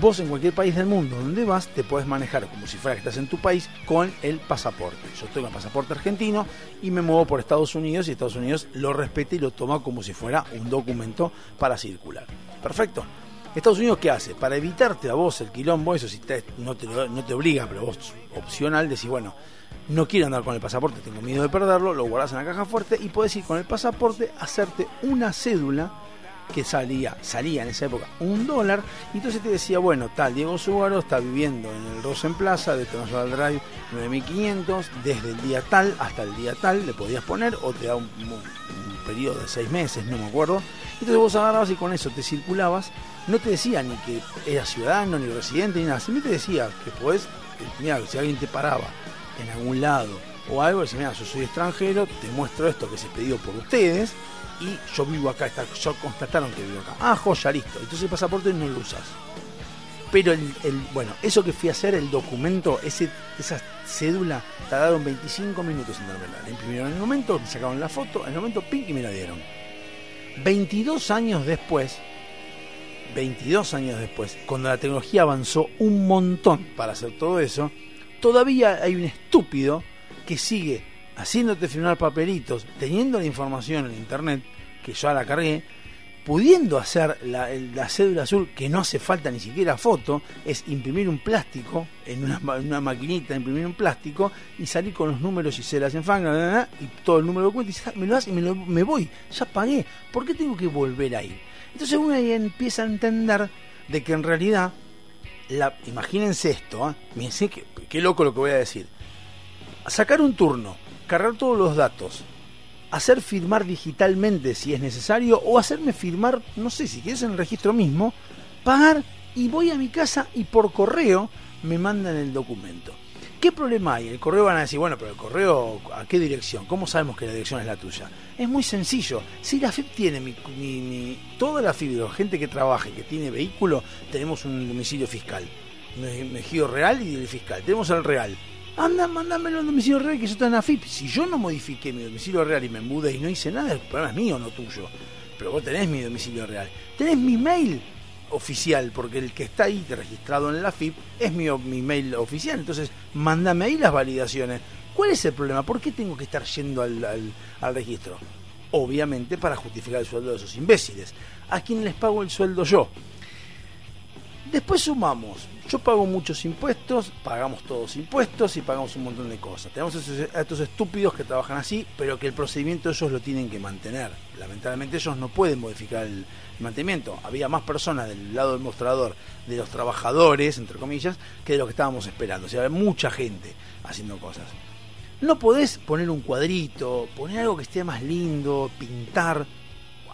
vos en cualquier país del mundo donde vas, te podés manejar como si fuera que estás en tu país con el pasaporte. Yo con el pasaporte argentino y me muevo por Estados Unidos y Estados Unidos lo respeta y lo toma como si fuera un documento para circular. Perfecto. Estados Unidos, ¿qué hace? Para evitarte a vos el quilombo, eso si te- no, te, no te obliga, pero vos opcional, decís, bueno, no quiero andar con el pasaporte, tengo miedo de perderlo, lo guardás en la caja fuerte y podés ir con el pasaporte a hacerte una cédula que salía, salía en esa época un dólar, y entonces te decía, bueno, tal Diego Súbaro está viviendo en el Rosen Plaza de International Drive 9500, desde el día tal hasta el día tal, le podías poner, o te da un, un- un periodo de seis meses, no me acuerdo, entonces vos agarrabas y con eso te circulabas, no te decía ni que eras ciudadano, ni residente, ni nada, simplemente te decía que podés, mira, si alguien te paraba en algún lado o algo, decís, mira, yo soy extranjero, te muestro esto que se pedido por ustedes, y yo vivo acá, está, yo constataron que vivo acá. Ah, joya, listo. Entonces el pasaporte no lo usas. Pero el, el- bueno, eso que fui a hacer, el documento, ese, esa cédula, tardaron 25 minutos en dármela. La imprimieron en el momento, me sacaron la foto, en el momento ping y me la dieron. 22 años después, 22 años después, cuando la tecnología avanzó un montón para hacer todo eso, todavía hay un estúpido que sigue haciéndote firmar papelitos, teniendo la información en internet, que yo la cargué, pudiendo hacer la, cédula azul, que no hace falta ni siquiera foto, es imprimir un plástico en una, una maquinita, imprimir un plástico y salir con los números y se las enfanga y todo el número de cuenta y dice, "Ah, me lo hace y me, lo- me voy, ya pagué, ¿por qué tengo que volver ahí? Entonces uno ahí empieza a entender de que en realidad imagínense esto, ¿eh? Fíjense qué, qué loco lo que voy a decir. Sacar un turno, cargar todos los datos, hacer firmar digitalmente si es necesario, o hacerme firmar, no sé, si quieres en el registro mismo, pagar y voy a mi casa y por correo me mandan el documento. ¿Qué problema hay? El correo van a decir, bueno, pero el correo, ¿a qué dirección? ¿Cómo sabemos que la dirección es la tuya? Es muy sencillo. Si la FIP tiene mi, mi- mi- toda la gente que trabaje, que tiene vehículo, tenemos un domicilio fiscal. Me- Mejido real y el fiscal. Tenemos el real. Anda, mándamelo al domicilio real que yo estoy en la FIP. Si yo no modifiqué mi domicilio real y me mudé y no hice nada, el problema es mío, no tuyo. Pero vos tenés mi domicilio real. Tenés mi mail oficial, porque el que está ahí registrado en la FIP es mi, mi mail oficial. Entonces, mándame ahí las validaciones. ¿Cuál es el problema? ¿Por qué tengo que estar yendo al, al- al registro? Obviamente para justificar el sueldo de esos imbéciles. ¿A quién les pago el sueldo yo? Después sumamos, yo pago muchos impuestos, pagamos todos impuestos y pagamos un montón de cosas. Tenemos a estos estúpidos que trabajan así, pero que el procedimiento ellos lo tienen que mantener. Lamentablemente ellos no pueden modificar el mantenimiento. Había más personas del lado del mostrador de los trabajadores, entre comillas, que de lo que estábamos esperando. O sea, había mucha gente haciendo cosas. No podés poner un cuadrito, poner algo que esté más lindo, pintar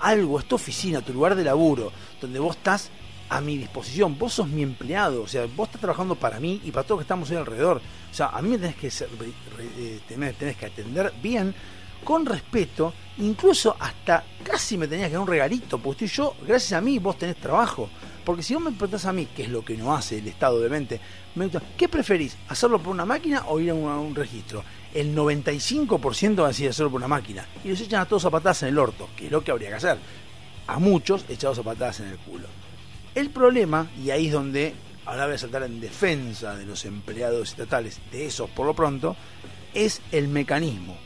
algo, esta oficina, tu lugar de laburo, donde vos estás a mi disposición, vos sos mi empleado, o sea, vos estás trabajando para mí y para todos que estamos ahí alrededor. O sea, a mí me tenés que, ser- eh, tenés que atender bien, con respeto, incluso hasta casi me tenías que dar un regalito, porque estoy yo, gracias a mí, vos tenés trabajo. Porque si vos me preguntás a mí, que es lo que no hace el Estado, obviamente, me preguntás, ¿qué preferís? ¿Hacerlo por una máquina o ir a un, a un registro? El 95% va a decir hacerlo por una máquina. Y los echan a todos a patadas en el orto, que es lo que habría que hacer. A muchos echados a patadas en el culo. El problema, y ahí es donde ahora voy a saltar en defensa de los empleados estatales, de esos por lo pronto, es el mecanismo.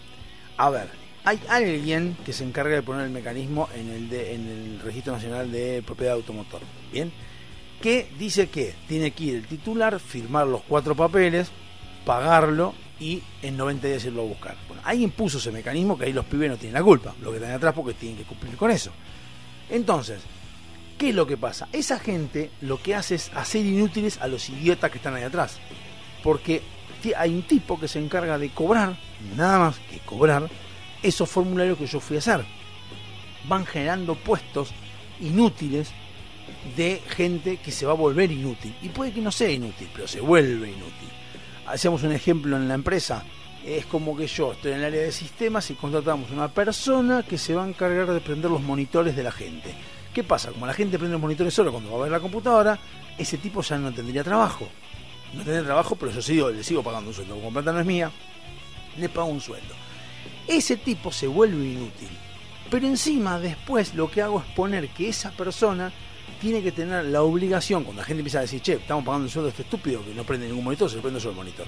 A ver, hay alguien que se encarga de poner el mecanismo en el, Registro Nacional de Propiedad Automotor. Bien, que dice que tiene que ir el titular, firmar los cuatro papeles, pagarlo y en 90 días irlo a buscar. Bueno, alguien puso ese mecanismo que ahí los pibes no tienen la culpa, lo que están atrás porque tienen que cumplir con eso. Entonces, ¿qué es lo que pasa? Esa gente lo que hace es hacer inútiles a los idiotas que están ahí atrás. Porque hay un tipo que se encarga de cobrar, nada más que cobrar, esos formularios que yo fui a hacer. Van generando puestos inútiles de gente que se va a volver inútil. Y puede que no sea inútil, pero se vuelve inútil. Hacemos un ejemplo en la empresa. Es como que yo estoy en el área de sistemas y contratamos una persona que se va a encargar de prender los monitores de la gente. ¿Qué pasa? Como la gente prende los monitores solo cuando va a ver la computadora, ese tipo ya no tendría trabajo. No tendría trabajo, pero yo sigo, le sigo pagando un sueldo. Como plata no es mía, le pago un sueldo. Ese tipo se vuelve inútil. Pero encima después lo que hago es poner que esa persona tiene que tener la obligación, cuando la gente empieza a decir, che, estamos pagando el sueldo a este estúpido que no prende ningún monitor, se prende solo el monitor.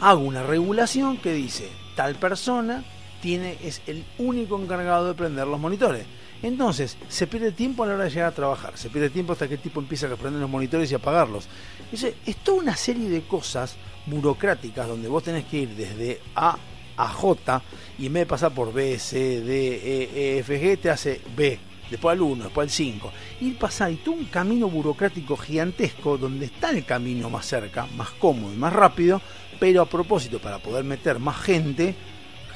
Hago una regulación que dice, tal persona tiene, es el único encargado de prender los monitores. Entonces, se pierde tiempo a la hora de llegar a trabajar, se pierde tiempo hasta que el tipo empieza a prender los monitores y apagarlos. Entonces, es toda una serie de cosas burocráticas donde vos tenés que ir desde A a J y en vez de pasar por B, C, D, E, E, F, G, te hace B, después al 1, después al 5. Ir pasar y todo un camino burocrático gigantesco donde está el camino más cerca, más cómodo y más rápido, pero a propósito, para poder meter más gente,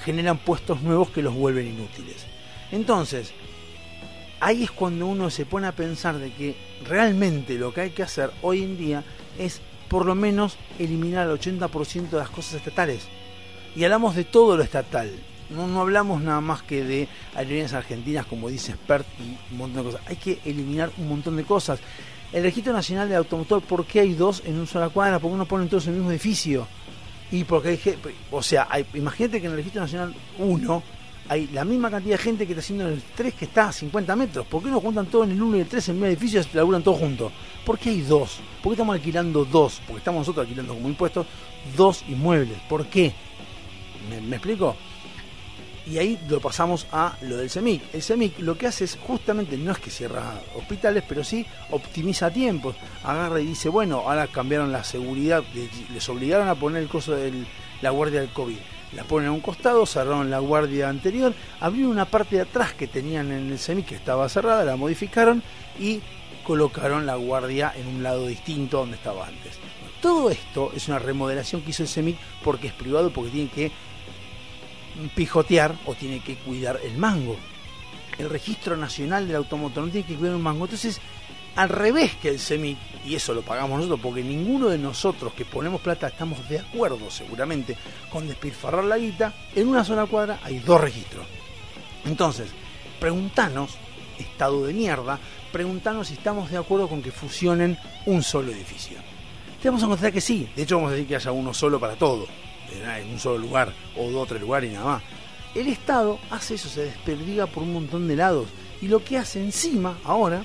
generan puestos nuevos que los vuelven inútiles. Entonces, ahí es cuando uno se pone a pensar de que realmente lo que hay que hacer hoy en día es por lo menos eliminar el 80% de las cosas estatales. Y hablamos de todo lo estatal. No, no hablamos nada más que de aerolíneas argentinas, como dice Spert, y un montón de cosas. Hay que eliminar un montón de cosas. El Registro Nacional de Automotor, ¿por qué hay dos en una sola cuadra? ¿Por qué no ponen todos en el mismo edificio? Y porque hay o sea, hay- imagínate que en el Registro Nacional 1 hay la misma cantidad de gente que está haciendo en el 3 que está a 50 metros. ¿Por qué no juntan todos en el 1 y el 3 en el mismo edificio y laburan todos juntos? ¿Por qué hay dos? ¿Por qué estamos alquilando dos? Porque estamos nosotros alquilando como impuestos dos inmuebles. ¿Por qué? ¿Me, me explico? Y ahí lo pasamos a lo del CEMIC. El CEMIC lo que hace es justamente, no es que cierra hospitales, pero sí optimiza tiempos. Agarra y dice, bueno, ahora cambiaron la seguridad, les obligaron a poner el coso de la guardia del COVID. La ponen a un costado, cerraron la guardia anterior, abrieron una parte de atrás que tenían en el CEMIC que estaba cerrada, la modificaron y colocaron la guardia en un lado distinto donde estaba antes. Todo esto es una remodelación que hizo el CEMIC porque es privado, porque tiene que pijotear o tiene que cuidar el mango. El registro nacional del automotor no tiene que cuidar un mango. Entonces, al revés que el CEMIC, y eso lo pagamos nosotros, porque ninguno de nosotros que ponemos plata estamos de acuerdo seguramente con despilfarrar la guita, en una sola cuadra hay dos registros. Entonces, preguntanos, estado de mierda, preguntanos si estamos de acuerdo con que fusionen un solo edificio. Te vamos a encontrar que sí, de hecho vamos a decir que haya uno solo para todo, en un solo lugar, o dos o tres lugares y nada más. El Estado hace eso, se desperdiga por un montón de lados, y lo que hace encima, ahora,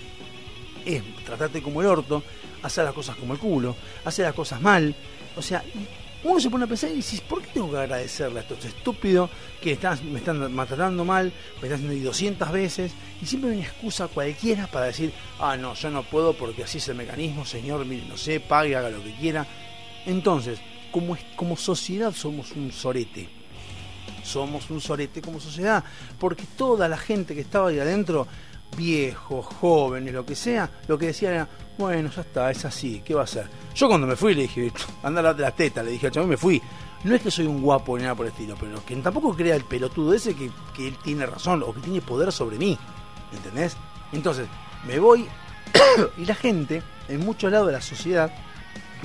es tratarte como el orto, hacer las cosas como el culo, hacer las cosas mal. O sea, uno se pone a pensar y dices, ¿por qué tengo que agradecerle a estos estúpidos que me están maltratando mal, me están haciendo 200 veces? Y siempre hay una excusa cualquiera para decir, ah, no, yo no puedo porque así es el mecanismo, señor, mire, no sé, pague, haga lo que quiera. Entonces, como, como sociedad somos un sorete. Somos un sorete como sociedad, porque toda la gente que estaba ahí adentro viejos, jóvenes, lo que sea, lo que decían era, bueno, ya está, es así, ¿qué va a hacer? Yo cuando me fui le dije, anda a lavarte las tetas, le dije al chaval, me fui. No es que soy un guapo ni nada por el estilo, pero que tampoco crea el pelotudo ese que, que él tiene razón o que tiene poder sobre mí, ¿entendés? Entonces, me voy y la gente, en muchos lados de la sociedad,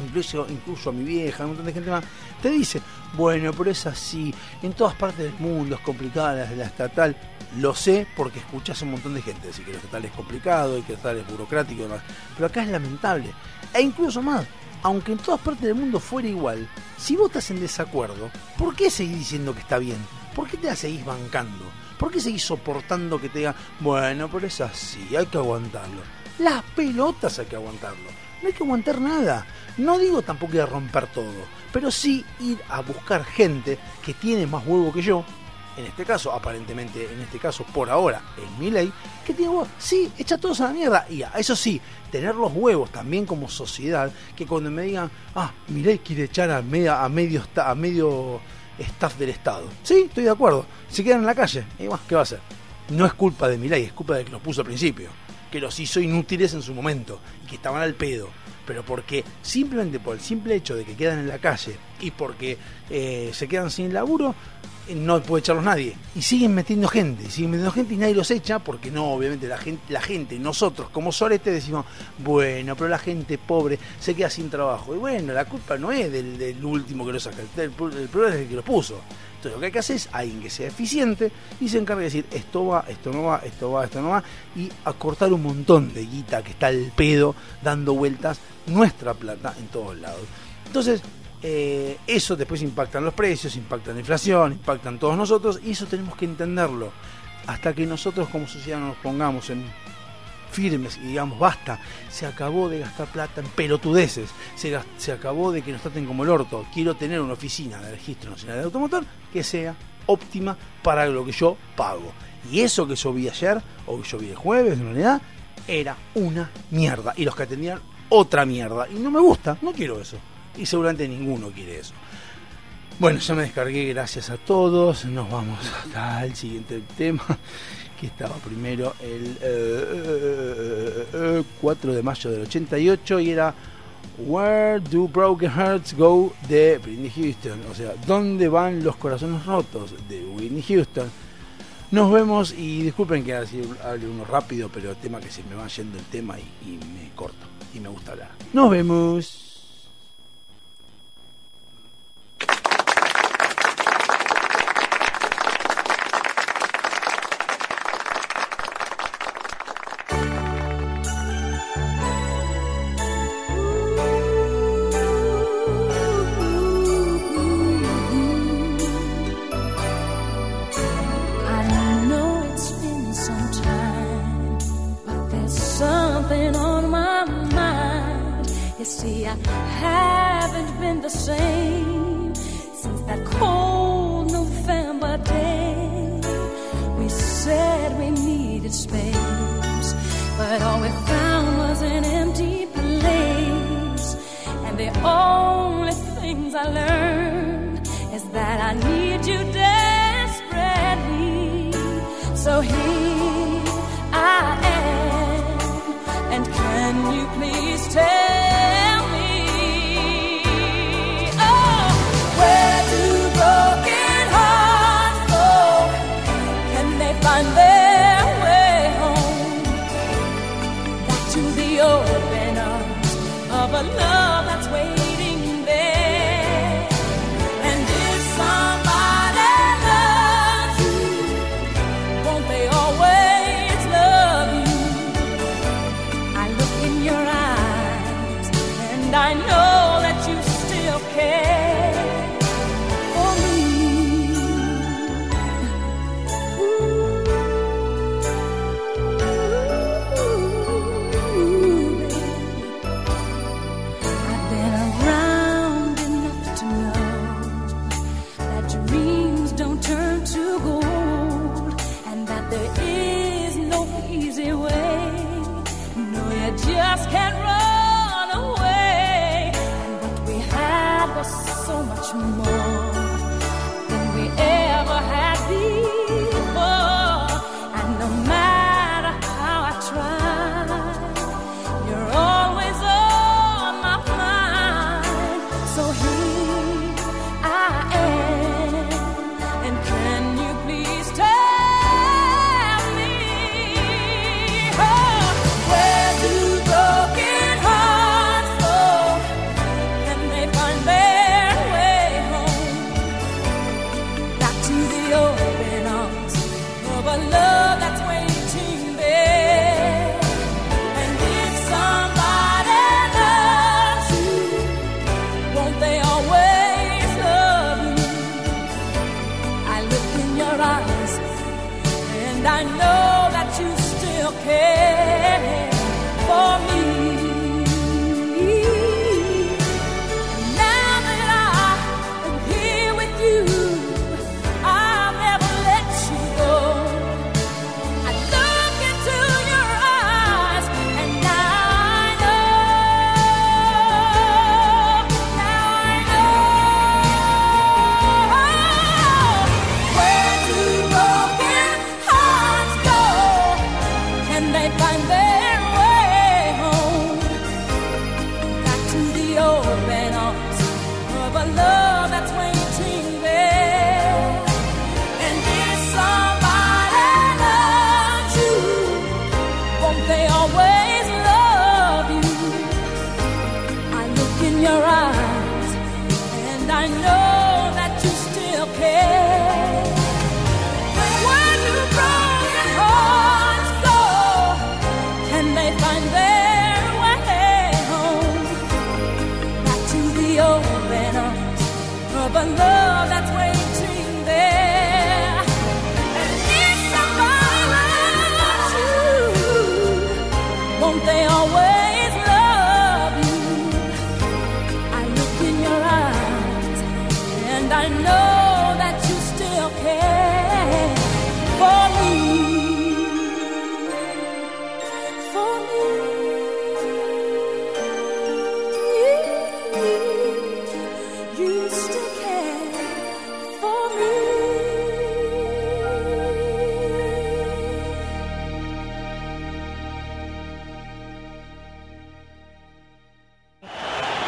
incluso, incluso a mi vieja, un montón de gente más, te dice, bueno, pero es así, en todas partes del mundo es complicada la, la estatal. Lo sé porque escuchas a un montón de gente decir que lo estatal es complicado y que lo estatal es burocrático y demás. Pero acá es lamentable. E incluso más, aunque en todas partes del mundo fuera igual, si vos estás en desacuerdo, ¿por qué seguís diciendo que está bien? ¿Por qué te la seguís bancando? ¿Por qué seguís soportando que te digan, bueno, pero es así, hay que aguantarlo? Las pelotas hay que aguantarlo. No hay que aguantar nada. No digo tampoco ir a romper todo, pero sí ir a buscar gente que tiene más huevo que yo, en este caso, aparentemente, en este caso, por ahora, es mi ley, que tiene huevos, sí, echa todos a la mierda. Y a eso sí, tener los huevos también como sociedad, que cuando me digan, ah, mi ley quiere echar a, media, a, medio, a medio staff del Estado. Sí, estoy de acuerdo. Se quedan en la calle. Y bueno, ¿qué va a hacer? No es culpa de mi ley, es culpa de que los puso al principio. Que los hizo inútiles en su momento. Y que estaban al pedo. Pero porque simplemente por el simple hecho de que quedan en la calle y porque eh, se quedan sin laburo, eh, no puede echarlos nadie. Y siguen metiendo gente, y siguen metiendo gente y nadie los echa porque no, obviamente la gente, la gente, nosotros como Sorete decimos, bueno, pero la gente pobre se queda sin trabajo. Y bueno, la culpa no es del, último que lo saca, el, el problema es el que lo puso. Entonces lo que hay que hacer es alguien que sea eficiente y se encargue de decir esto va, esto no va, esto va, esto no va y acortar un montón de guita que está el pedo dando vueltas nuestra plata en todos lados. Entonces, eh, eso después impacta en los precios, impacta en la inflación, impacta en todos nosotros y eso tenemos que entenderlo. Hasta que nosotros como sociedad nos pongamos en firmes y digamos basta, se acabó de gastar plata en pelotudeces, se, se acabó de que nos traten como el orto, quiero tener una oficina de registro nacional de automotor que sea óptima para lo que yo pago. Y eso que yo vi ayer, o que yo vi el jueves en realidad, era una mierda. Y los que atendían, otra mierda. Y no me gusta, no quiero eso. Y seguramente ninguno quiere eso. Bueno, ya me descargué, gracias a todos. Nos vamos hasta el siguiente tema, que estaba primero el eh, eh, 4 de mayo del 88 y era Where do broken hearts go de Whitney Houston? O sea, ¿dónde van los corazones rotos de Whitney Houston? Nos vemos y disculpen que hable uno rápido, pero el tema que se me va yendo el tema y, y me corto y me gusta hablar. Nos vemos.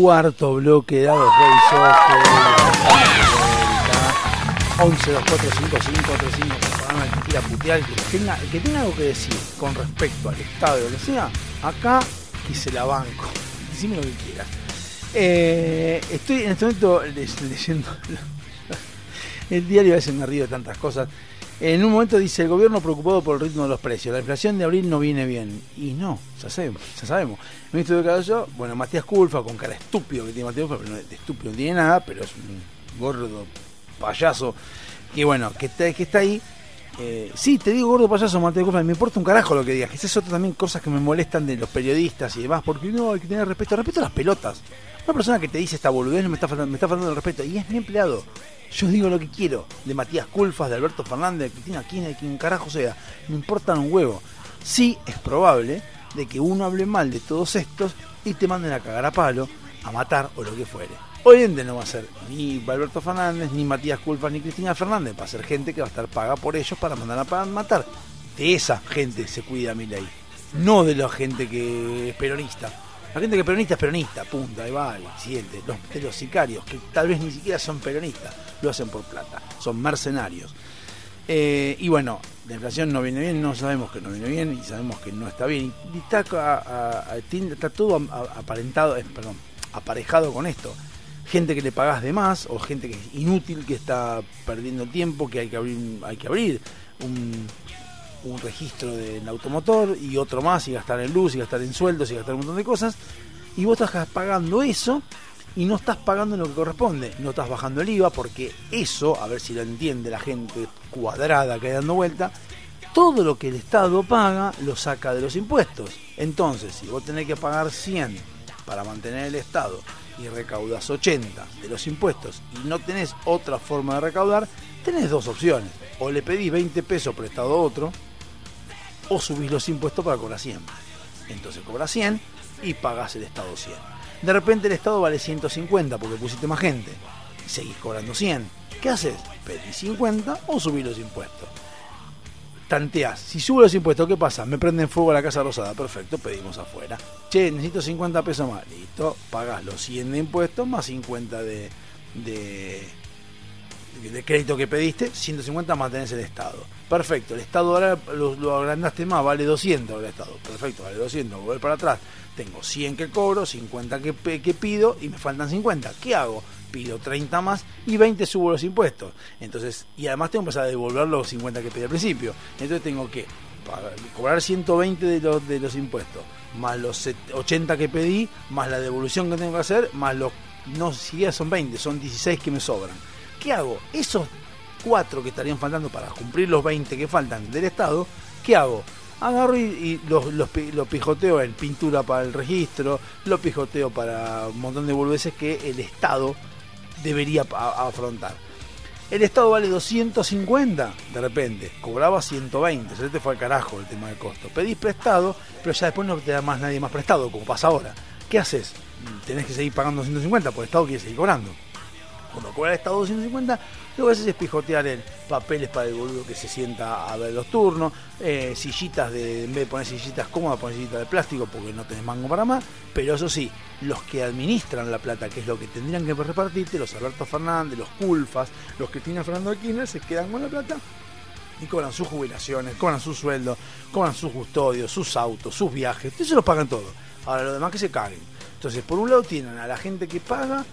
cuarto bloque de Dados Rey 11 2 4 5 5 3 5 programa que quiera putear que tenga, que tenga algo que decir con respecto al estado de lo sea acá que se la banco. Decime lo que quieras. Eh, estoy en este momento leyendo el diario a veces me río de tantas cosas. En un momento dice el gobierno preocupado por el ritmo de los precios. La inflación de abril no viene bien. Y no, ya sabemos. Ya sabemos. El ministro de Cabello, bueno, Matías Culfa, con cara estúpido que tiene Matías Culfa, pero de estúpido no tiene nada, pero es un gordo payaso. Que bueno, que está, que está ahí. Eh, sí, te digo gordo payaso, Matías Culfa, me importa un carajo lo que digas. Esas son también cosas que me molestan de los periodistas y demás, porque no, hay que tener respeto. Respeto a las pelotas. Una persona que te dice esta boludez no me está faltando, me está faltando el respeto. Y es mi empleado. Yo digo lo que quiero. De Matías Culfas, de Alberto Fernández, de Cristina Kirchner, de quien carajo sea. Me importan un huevo. Sí, es probable de que uno hable mal de todos estos y te manden a cagar a palo, a matar o lo que fuere. Día no va a ser ni Alberto Fernández, ni Matías Culfas, ni Cristina Fernández. Va a ser gente que va a estar paga por ellos para mandar a matar. De esa gente se cuida mi ley. No de la gente que es peronista. La gente que es peronista es peronista, punta, ahí va, siguiente. Los, de los sicarios, que tal vez ni siquiera son peronistas, lo hacen por plata, son mercenarios. Eh, y bueno, la inflación no viene bien, no sabemos que no viene bien y sabemos que no está bien. Y está, a- a- está todo aparentado, eh, perdón, aparejado con esto. Gente que le pagás de más o gente que es inútil, que está perdiendo tiempo, que hay que abrir, hay que abrir un, un registro del automotor y otro más y gastar en luz y gastar en sueldos y gastar un montón de cosas. Y vos estás pagando eso y no estás pagando lo que corresponde. No estás bajando el IVA porque eso, a ver si lo entiende la gente cuadrada que hay dando vuelta, todo lo que el Estado paga lo saca de los impuestos. Entonces, si vos tenés que pagar 100 para mantener el Estado y recaudas 80 de los impuestos y no tenés otra forma de recaudar, tenés dos opciones. O le pedís 20 pesos prestado a otro, o subís los impuestos para cobrar 100. Entonces cobras 100 y pagás el Estado 100. De repente el Estado vale 150 porque pusiste más gente. Seguís cobrando 100. ¿Qué haces? Pedís 50 o subís los impuestos. Tanteás. Si subo los impuestos, ¿qué pasa? Me prenden fuego a la Casa Rosada. Perfecto, pedimos afuera. Che, necesito 50 pesos más. Listo, pagás los 100 de impuestos más 50 de, de, de crédito que pediste, 150 más tenés el Estado. Perfecto, el Estado ahora lo, lo agrandaste más, vale 200 el Estado. Perfecto, vale 200, voy para atrás. Tengo 100 que cobro, 50 que, que pido y me faltan 50. ¿Qué hago? Pido 30 más y 20 subo los impuestos. Entonces, y además tengo que empezar a devolver los 50 que pedí al principio. Entonces tengo que cobrar 120 de los, de los impuestos, más los set- 80 que pedí, más la devolución que tengo que hacer, más los, no siquiera son 20, son 16 que me sobran. ¿Qué hago? Esos cuatro que estarían faltando para cumplir los 20 que faltan del Estado, ¿qué hago? Agarro y, y los, los, los pijoteo en pintura para el registro, los pijoteo para un montón de boludeces que el Estado debería afrontar. El Estado vale 250 de repente, cobraba 120, se te fue al carajo el tema del costo. Pedís prestado, pero ya después no te da más nadie más prestado, como pasa ahora. ¿Qué haces? Tenés que seguir pagando 150, porque el Estado quiere seguir cobrando. Cuando cobra el Estado 250, lo que haces es pijotear en papeles para el boludo que se sienta a ver los turnos, eh, sillitas de, en vez de poner sillitas cómodas, poner sillitas de plástico porque no tenés mango para más, pero eso sí, los que administran la plata, que es lo que tendrían que repartirte, los Alberto Fernández, los Culfas, los Cristina Fernando de Kirchner, se quedan con la plata y cobran sus jubilaciones, cobran sus sueldos, cobran sus custodios, sus autos, sus viajes, eso lo pagan todo. Ahora lo demás que se caguen. Entonces, por un lado tienen a la gente que paga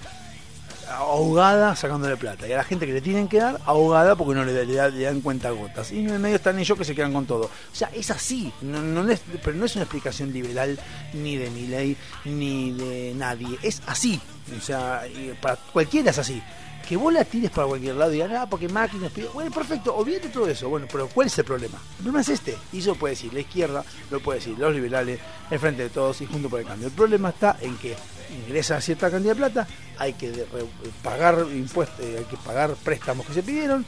ahogada sacándole plata. Y a la gente que le tienen que dar ahogada porque no le, le le dan cuenta gotas. Y en el medio están ellos que se quedan con todo. O sea es así. No, no es, pero no es una explicación liberal ni de mi ley ni de nadie. Es así. O sea para cualquiera es así que vos la tires para cualquier lado y ah, porque Macri nos. Bueno, perfecto, olvídate todo eso. Bueno, pero ¿cuál es el problema? El problema es este. Y eso puede decir la izquierda, lo puede decir los liberales, el Frente de Todos y Junto por el Cambio. El problema está en que ingresa cierta cantidad de plata, hay que pagar impuestos, eh, hay que pagar préstamos que se pidieron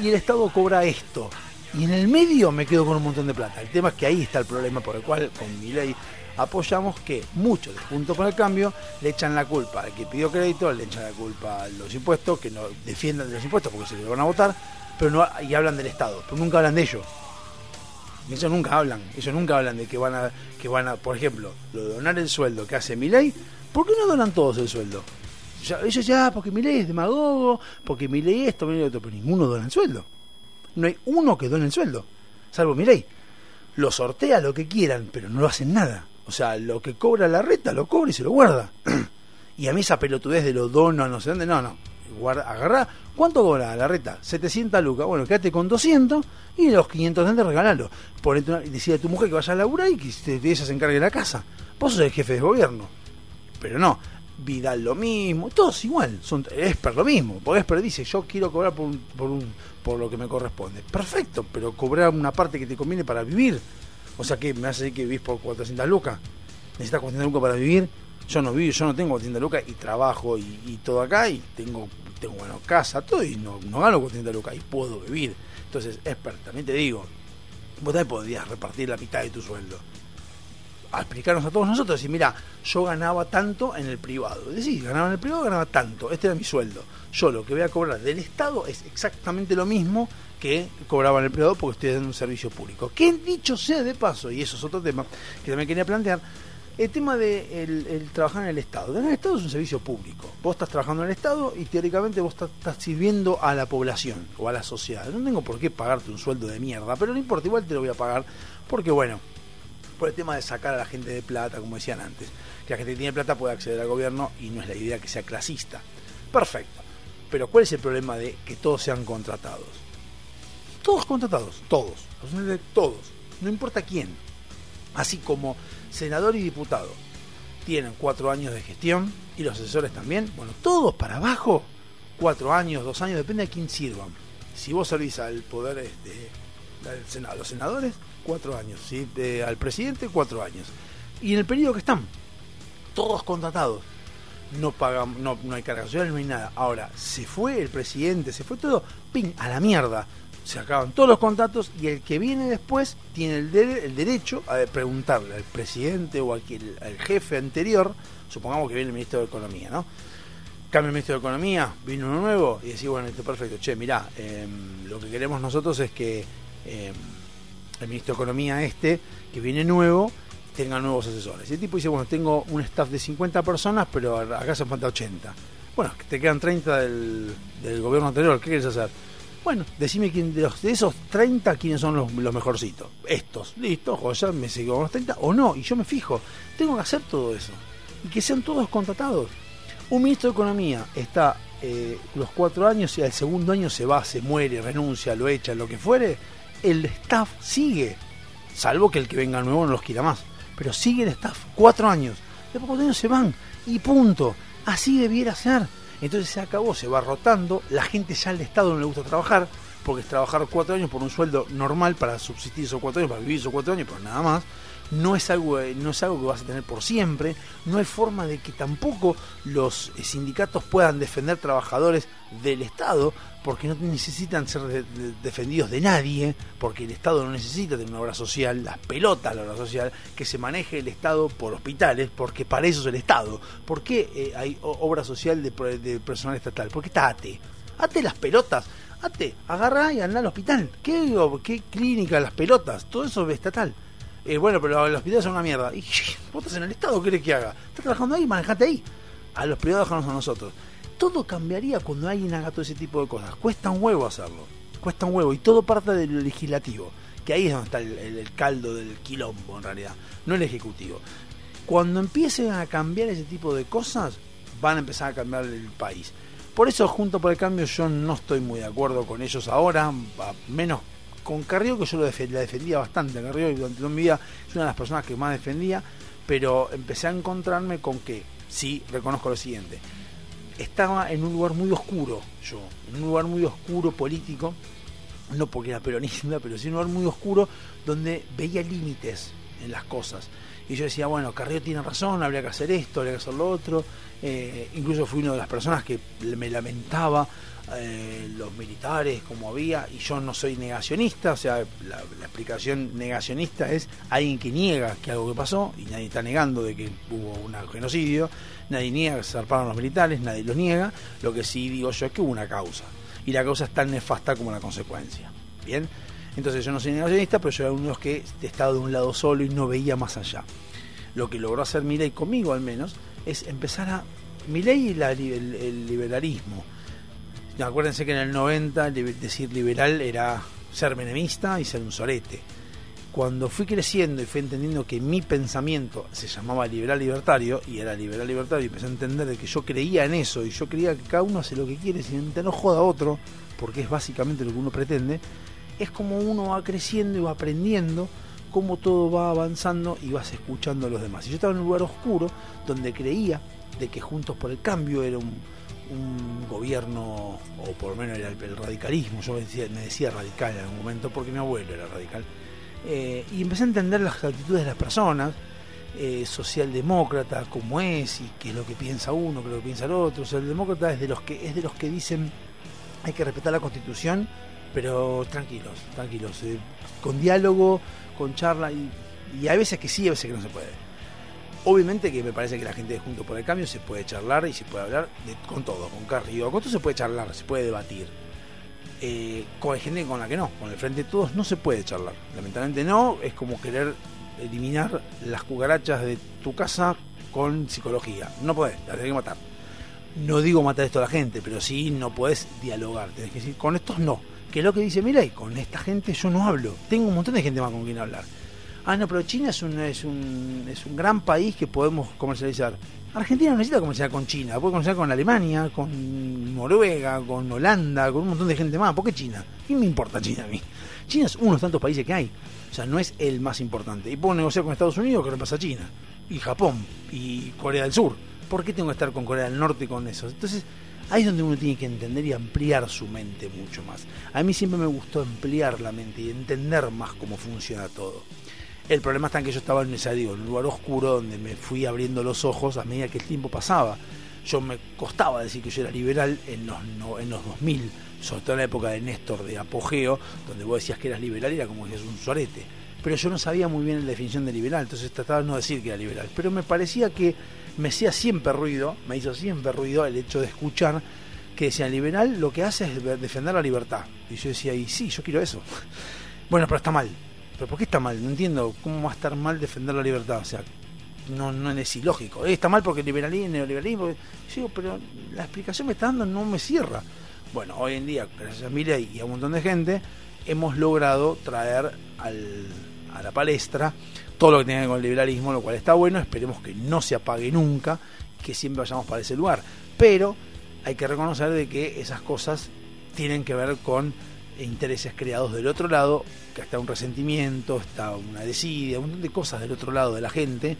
y el Estado cobra esto. Y en el medio me quedo con un montón de plata. El tema es que ahí está el problema por el cual con mi ley apoyamos que muchos de Juntos por el Cambio le echan la culpa al que pidió crédito, le echan la culpa a los impuestos, que no defiendan de los impuestos porque se les van a votar, pero no y hablan del Estado, pero nunca hablan de ellos. Ellos nunca hablan, ellos nunca hablan de que van a, que van a, por ejemplo, lo de donar el sueldo que hace mi ley, ¿por qué no donan todos el sueldo? Ya- ellos ya, porque mi ley es demagogo, porque mi ley esto, mi ley otro, pero ninguno dona el sueldo. No hay uno que done el sueldo, salvo mi ley. Lo sortea lo que quieran, pero no lo hacen nada. O sea, lo que cobra la reta lo cobra y se lo guarda. Y a mí esa pelotudez de los donos, no sé dónde, no, no. Guarda, agarrá, ¿cuánto cobra la reta? 700 lucas. Bueno, quédate con 200 y los 500 de regalalo. Ponete una, decide a tu mujer que vaya a laburar y que te- se encargue de la casa. Vos sos el jefe de gobierno. Pero no, Vidal lo mismo, todos igual, son Esper lo mismo, porque Esper dice, yo quiero cobrar por, un- por, un, por lo que me corresponde. Perfecto, pero cobrar una parte que te conviene para vivir. O sea que me hace decir que vivís por 400 lucas. ¿Necesitas 400 lucas para vivir? Yo no vivo, yo no tengo 400 lucas y trabajo y, todo acá y tengo, tengo bueno, casa, todo y no, no gano 400 lucas y puedo vivir. Entonces, Esper, también te digo, vos también podrías repartir la mitad de tu sueldo a explicarnos a todos nosotros, decir, mira, yo ganaba tanto en el privado. Decís, ganaba en el privado, ganaba tanto, este era mi sueldo. Yo lo que voy a cobrar del Estado es exactamente lo mismo que cobraba en el privado porque estoy dando un servicio público. Que dicho sea de paso, y eso es otro tema que también quería plantear, el tema de el, el trabajar en el Estado. En el Estado es un servicio público. Vos estás trabajando en el Estado y teóricamente vos estás, estás sirviendo a la población o a la sociedad. No tengo por qué pagarte un sueldo de mierda, pero no importa, igual te lo voy a pagar porque, bueno, por el tema de sacar a la gente de plata, como decían antes. Que la gente que tiene plata puede acceder al gobierno y no es la idea que sea clasista. Perfecto. Pero ¿cuál es el problema de que todos sean contratados? Todos contratados, todos, absolutamente todos, no importa quién. Así como senador y diputado tienen cuatro años de gestión y los asesores también, bueno, todos para abajo, cuatro años, dos años, depende de quién sirvan. Si vos servís al poder este, al Senado, a los senadores, cuatro años, ¿sí? Eh, al presidente, cuatro años. Y en el periodo que están, todos contratados. No pagan, no, hay carga no hay nada. Ahora, se fue el presidente, se fue todo, ping, a la mierda. Se acaban todos los contratos y el que viene después tiene el, dere- el derecho a preguntarle al presidente o al, jefe anterior, supongamos que viene el ministro de Economía, ¿no? Cambia el ministro de Economía, vino uno nuevo y decís, bueno, esto perfecto, che, mirá, em, lo que queremos nosotros es que em, el ministro de Economía este, que viene nuevo, tenga nuevos asesores. Y el tipo dice, bueno, tengo un staff de 50 personas, pero acá se falta 80. Bueno, te quedan 30 del, del gobierno anterior, ¿qué quieres hacer? Bueno, decime quién de, de esos 30 quiénes son los, mejorcitos. Estos, listo, joya, me sigo con los 30 o no, y yo me fijo, tengo que hacer todo eso. Y que sean todos contratados. Un ministro de Economía está eh, los cuatro años y al segundo año se va, se muere, renuncia, lo echa, lo que fuere, el staff sigue. Salvo que el que venga nuevo no los quiera más. Pero sigue el staff cuatro años. Después cuatro años se van y punto. Así debiera ser. Entonces se acabó, se va rotando. La gente ya al Estado no le gusta trabajar. Porque es trabajar cuatro años por un sueldo normal para subsistir esos cuatro años, para vivir esos cuatro años, pero nada más no es algo eh, no es algo que vas a tener por siempre no hay forma de que tampoco los eh, sindicatos puedan defender trabajadores del Estado porque no necesitan ser de- de- defendidos de nadie porque el Estado no necesita tener una obra social las pelotas la obra social que se maneje el Estado por hospitales porque para eso es el Estado. ¿por qué eh, hay obra social de, de personal estatal? porque está ATE. Ate las pelotas. Ate agarra y anda al hospital. ¿qué, qué clínica las pelotas? todo eso es estatal eh, bueno, pero los hospitales son una mierda. Y vos estás en el Estado, ¿qué querés que haga? Estás trabajando ahí, manejate ahí. A los privados dejarnos a nosotros. Todo cambiaría cuando alguien haga todo ese tipo de cosas. Cuesta un huevo hacerlo. Cuesta un huevo. Y todo parte del legislativo. Que ahí es donde está el, caldo del quilombo, en realidad. No el ejecutivo. Cuando empiecen a cambiar ese tipo de cosas, van a empezar a cambiar el país. Por eso, junto por el cambio, yo no estoy muy de acuerdo con ellos ahora, menos con Carrió, que yo lo la defendía bastante. Carrió, y durante toda mi vida, es una de las personas que más defendía, pero empecé a encontrarme con que, sí, reconozco lo siguiente, estaba en un lugar muy oscuro, yo, en un lugar muy oscuro político, no porque era peronista, pero sí un lugar muy oscuro donde veía límites en las cosas. Y yo decía, bueno, Carrió tiene razón, habría que hacer esto, habría que hacer lo otro. Eh, incluso fui una de las personas que me lamentaba eh, los militares como había, y yo no soy negacionista, o sea, la, explicación negacionista es alguien que niega que algo que pasó, y nadie está negando de que hubo un genocidio, nadie niega que se zarparon los militares, nadie lo niega, lo que sí digo yo es que hubo una causa, y la causa es tan nefasta como la consecuencia. Bien, entonces yo no soy negacionista, pero yo era uno de los que estaba de un lado solo y no veía más allá. Lo que logró hacer Milei conmigo al menos es empezar a... Milei y la, el, el liberalismo. Acuérdense que en el 90 li- decir liberal era ser menemista y ser un sorete. cuando fui creciendo y fui entendiendo que mi pensamiento se llamaba liberal libertario y era liberal libertario y empecé a entender de que yo creía en eso y yo creía que cada uno hace lo que quiere sin no joda a otro, porque es básicamente lo que uno pretende, es como uno va creciendo y va aprendiendo cómo todo va avanzando y vas escuchando a los demás. Y yo estaba en un lugar oscuro donde creía de que Juntos por el Cambio era un, un gobierno, o por lo menos el, radicalismo, yo me decía, me decía radical en algún momento porque mi abuelo era radical. Eh, y empecé a entender las actitudes de las personas, eh, socialdemócrata, cómo es y qué es lo que piensa uno, qué es lo que piensa el otro. Socialdemócrata es de los que es de los que dicen hay que respetar la Constitución, pero tranquilos, tranquilos, eh, con diálogo, con charla y, y hay veces que sí, a veces que no se puede. Obviamente que me parece que la gente de Junto por el Cambio se puede charlar y se puede hablar de- con todo, con Carrillo, con todo se puede charlar, se puede debatir. Eh, con gente con la que no, con el frente de todos no se puede charlar. Lamentablemente no, es como querer eliminar las cucarachas de tu casa con psicología. No podés, las tenés que matar. No digo matar esto a la gente, pero sí no podés dialogar. Tenés que decir, con estos no. Que es lo que dice Milei, con esta gente yo no hablo. Tengo un montón de gente más con quien hablar. Ah, no, pero China es un, es un, es un gran país que podemos comercializar. Argentina no necesita comercializar con China, puede comercializar con Alemania, con Noruega, con Holanda, con un montón de gente más. ¿Por qué China? ¿Qué me importa China a mí? China es uno de los tantos países que hay. O sea, no es el más importante. Y puedo negociar con Estados Unidos, que pasa a China. Y Japón, y Corea del Sur. ¿Por qué tengo que estar con Corea del Norte y con eso? Entonces, ahí es donde uno tiene que entender y ampliar su mente mucho más. A mí siempre me gustó ampliar la mente y entender más cómo funciona todo. El problema está en que yo estaba en, esa, digo, en un lugar oscuro donde me fui abriendo los ojos a medida que el tiempo pasaba. Yo me costaba decir que yo era liberal en los, no- en los 2000, sobre todo en la época de Néstor, de apogeo, donde vos decías que eras liberal y era como que eras un sorete. Pero yo no sabía muy bien la definición de liberal, entonces trataba de no decir que era liberal. Pero me parecía que me hacía siempre ruido, me hizo siempre ruido el hecho de escuchar que decían liberal lo que hace es defender la libertad. Y yo decía, sí, yo quiero eso. Bueno, pero está mal. ¿Pero por qué está mal? No entiendo cómo va a estar mal defender la libertad. O sea, no, no es ilógico. Eh, está mal porque el liberalismo, neoliberalismo. Yo digo, pero la explicación que está dando no me cierra. Bueno, hoy en día, gracias a Milei y a un montón de gente, hemos logrado traer a la palestra todo lo que tiene que ver con el liberalismo, lo cual está bueno. Esperemos que no se apague nunca, que siempre vayamos para ese lugar. Pero hay que reconocer de que esas cosas tienen que ver con intereses creados del otro lado, que está un resentimiento, está una desidia, un montón de cosas del otro lado de la gente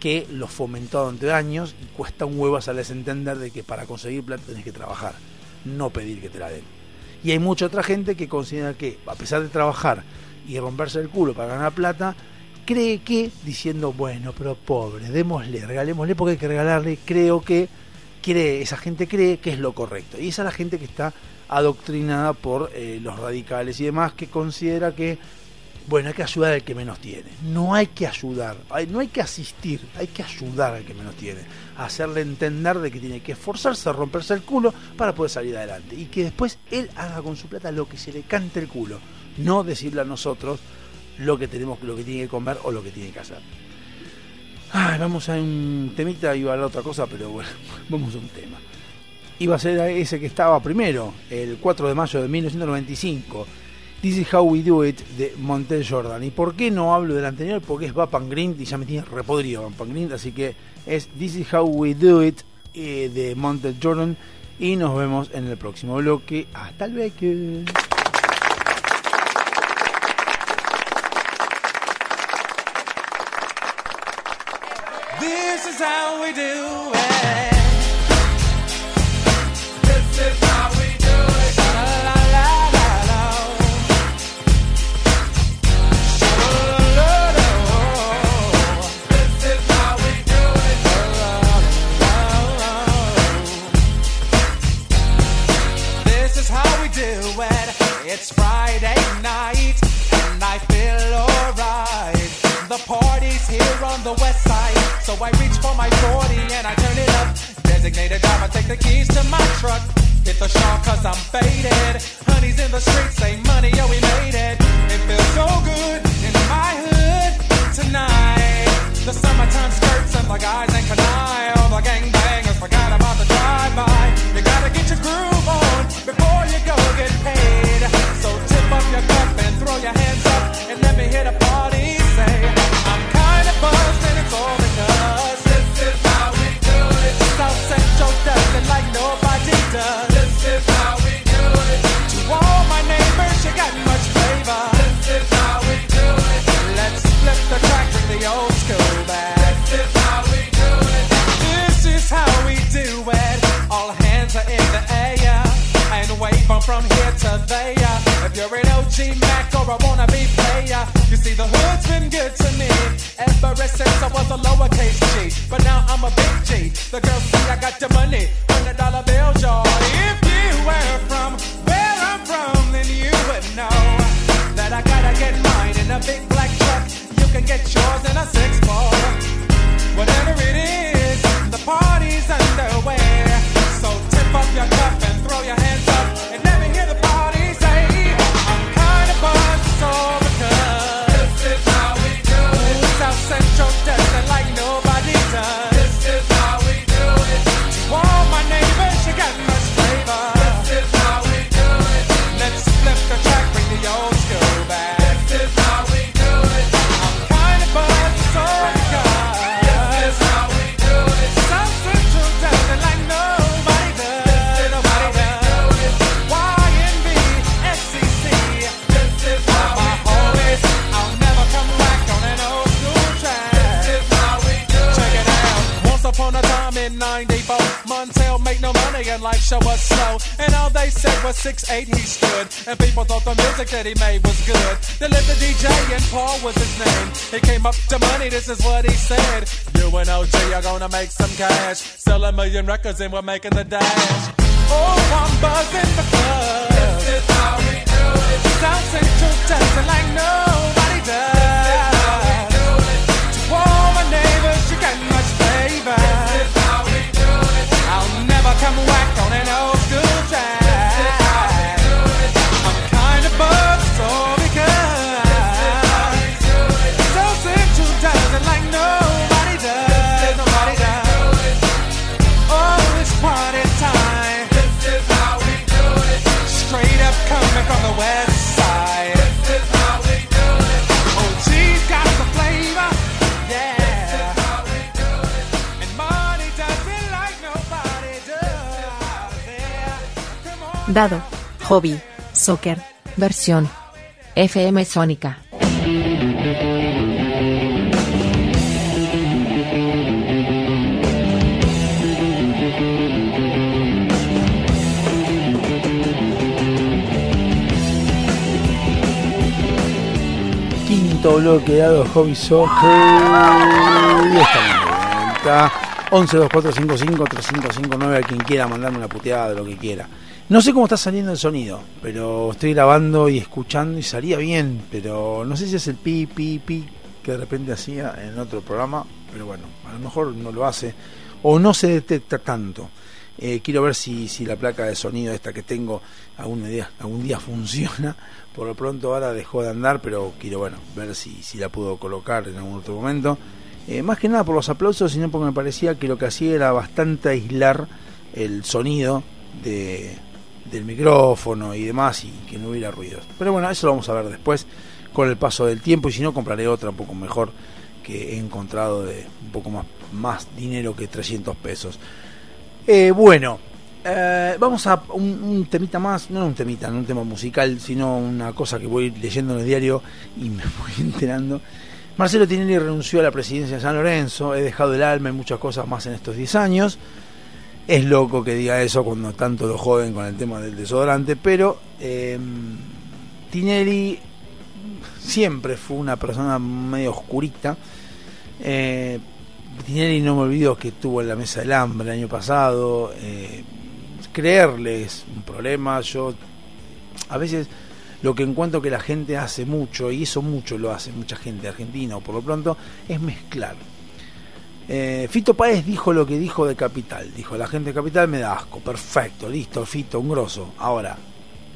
que los fomentó durante años y cuesta un huevo hacerles entender de que para conseguir plata tenés que trabajar, no pedir que te la den. Y hay mucha otra gente que considera que, a pesar de trabajar y romperse el culo para ganar plata, cree que, diciendo, bueno, pero pobre, démosle, regalémosle porque hay que regalarle, creo que cree, esa gente cree que es lo correcto. Y esa es la gente que está adoctrinada por eh, los radicales y demás, que considera que, bueno, hay que ayudar al que menos tiene. No hay que ayudar, hay- no hay que asistir, hay que ayudar al que menos tiene. Hacerle entender de que tiene que esforzarse a romperse el culo para poder salir adelante. Y que después él haga con su plata lo que se le cante el culo. No decirle a nosotros lo que tenemos, lo que tiene que comer o lo que tiene que hacer. Ay, vamos a un temita, iba a la otra cosa, pero bueno, vamos a un tema. Iba a ser ese que estaba primero, el 4 de mayo de 1995. This is How We Do It de Montel Jordan. ¿Y por qué no hablo del anterior? Porque es Vapan Green y ya me tiene repodrido Vapan Green, así que es This is How We Do It eh, de Montel Jordan. Y nos vemos en el próximo bloque. Hasta luego. This night and I feel alright. The party's here on the west side, so I reach for my 40 and I turn it up. Designated driver, take the keys to my truck. Hit the shawl cause I'm faded. Honey's in the streets, say money, yo, we made it. It feels so good in my hood tonight. The summertime skirts and the guys ain't canine. All the gangbangers forgot about the drive-by. You gotta get your groove up your cup and throw your hands up and let me hit a party. Say, I'm kind of buzzed and it's all because this is how we do it. South Central does it like nobody does. This is how we do it. To all my neighbors, you got much flavor. This is how we do it. Let's flip the track, bring the old school back. This is how we do it. This is how we do it. All hands are in the air and wave from here to there. OG Mac or a wannabe player, you see the hood's been good to me ever since I was a lowercase G. But now I'm a big G. The girls see I got the money, hundred dollar bills, y'all. If you were from where I'm from, then you would know that I gotta get mine in a big black truck. You can get yours in a six life show was slow. And all they said was six eight he stood. And people thought the music that he made was good. They lived the DJ and Paul was his name. He came up to money, this is what he said. You and OG are gonna make some cash. Sell a million records and we're making the dash. Oh, I'm buzzing because this is how we do it. South Central it like nobody does. Dado, hobby, soccer, versión. FM Sónica. Quinto bloque dado Hobby Soccer. Y vuelta. 11 2455 3559 a quien quiera mandarme una puteada de lo que quiera. No sé cómo está saliendo el sonido, pero estoy grabando y escuchando y salía bien, pero no sé si es el pi, pi, pi que de repente hacía en otro programa, pero bueno, a lo mejor no lo hace o no se detecta tanto. Eh, quiero ver si, si la placa de sonido esta que tengo algún día, algún día funciona. Por lo pronto ahora dejó de andar, pero quiero bueno ver si, si la puedo colocar en algún otro momento. Eh, más que nada por los aplausos, sino porque me parecía que lo que hacía era bastante aislar el sonido de, del micrófono y demás y que no hubiera ruidos. Pero bueno, eso lo vamos a ver después con el paso del tiempo y si no compraré otra un poco mejor que he encontrado de un poco más, más dinero que 300 pesos. Eh, bueno, eh, vamos a un, temita más, no un temita, no un tema musical, sino una cosa que voy leyendo en el diario y me voy enterando. Marcelo Tinelli renunció a la presidencia de San Lorenzo, he dejado el alma y muchas cosas más en estos 10 años. Es loco que diga eso cuando tanto lo joden con el tema del desodorante, pero eh, Tinelli siempre fue una persona medio oscurita. Eh, Tinelli no me olvido que estuvo en la mesa del hambre el año pasado. Eh, creerle es un problema. Yo a veces lo que encuentro que la gente hace mucho, y eso mucho lo hace mucha gente argentina o por lo pronto, es mezclar. Eh, Fito Páez dijo lo que dijo de Capital. Dijo, la gente de Capital me da asco. Perfecto, listo, Fito, un grosso. Ahora,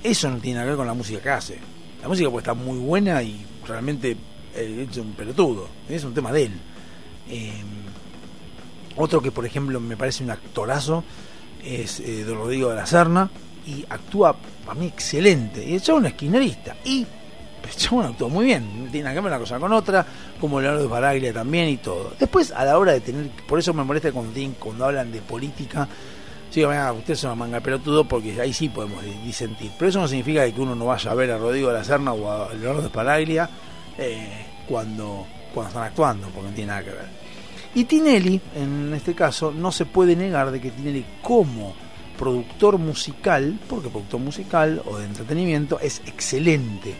eso no tiene nada que ver con la música que hace. La música puede estar muy buena y realmente eh, es un pelotudo. Es un tema de él. Eh, otro que, por ejemplo, me parece un actorazo es eh, Don Rodrigo de la Serna y actúa para mí excelente. Y el chabón es kirchnerista. Y el chabón actúa muy bien. No tiene nada que ver una cosa con otra, como Leonardo de Baraglia también y todo. Después, a la hora de tener. Por eso me molesta cuando, cuando hablan de política. Digo, venga, ustedes son una manga pelotudo porque ahí sí podemos di- disentir. Pero eso no significa que uno no vaya a ver a Rodrigo de la Serna o a Leonardo de Baraglia eh, cuando, cuando están actuando, porque no tiene nada que ver. Y Tinelli, en este caso, no se puede negar de que Tinelli como productor musical, porque productor musical o de entretenimiento es excelente.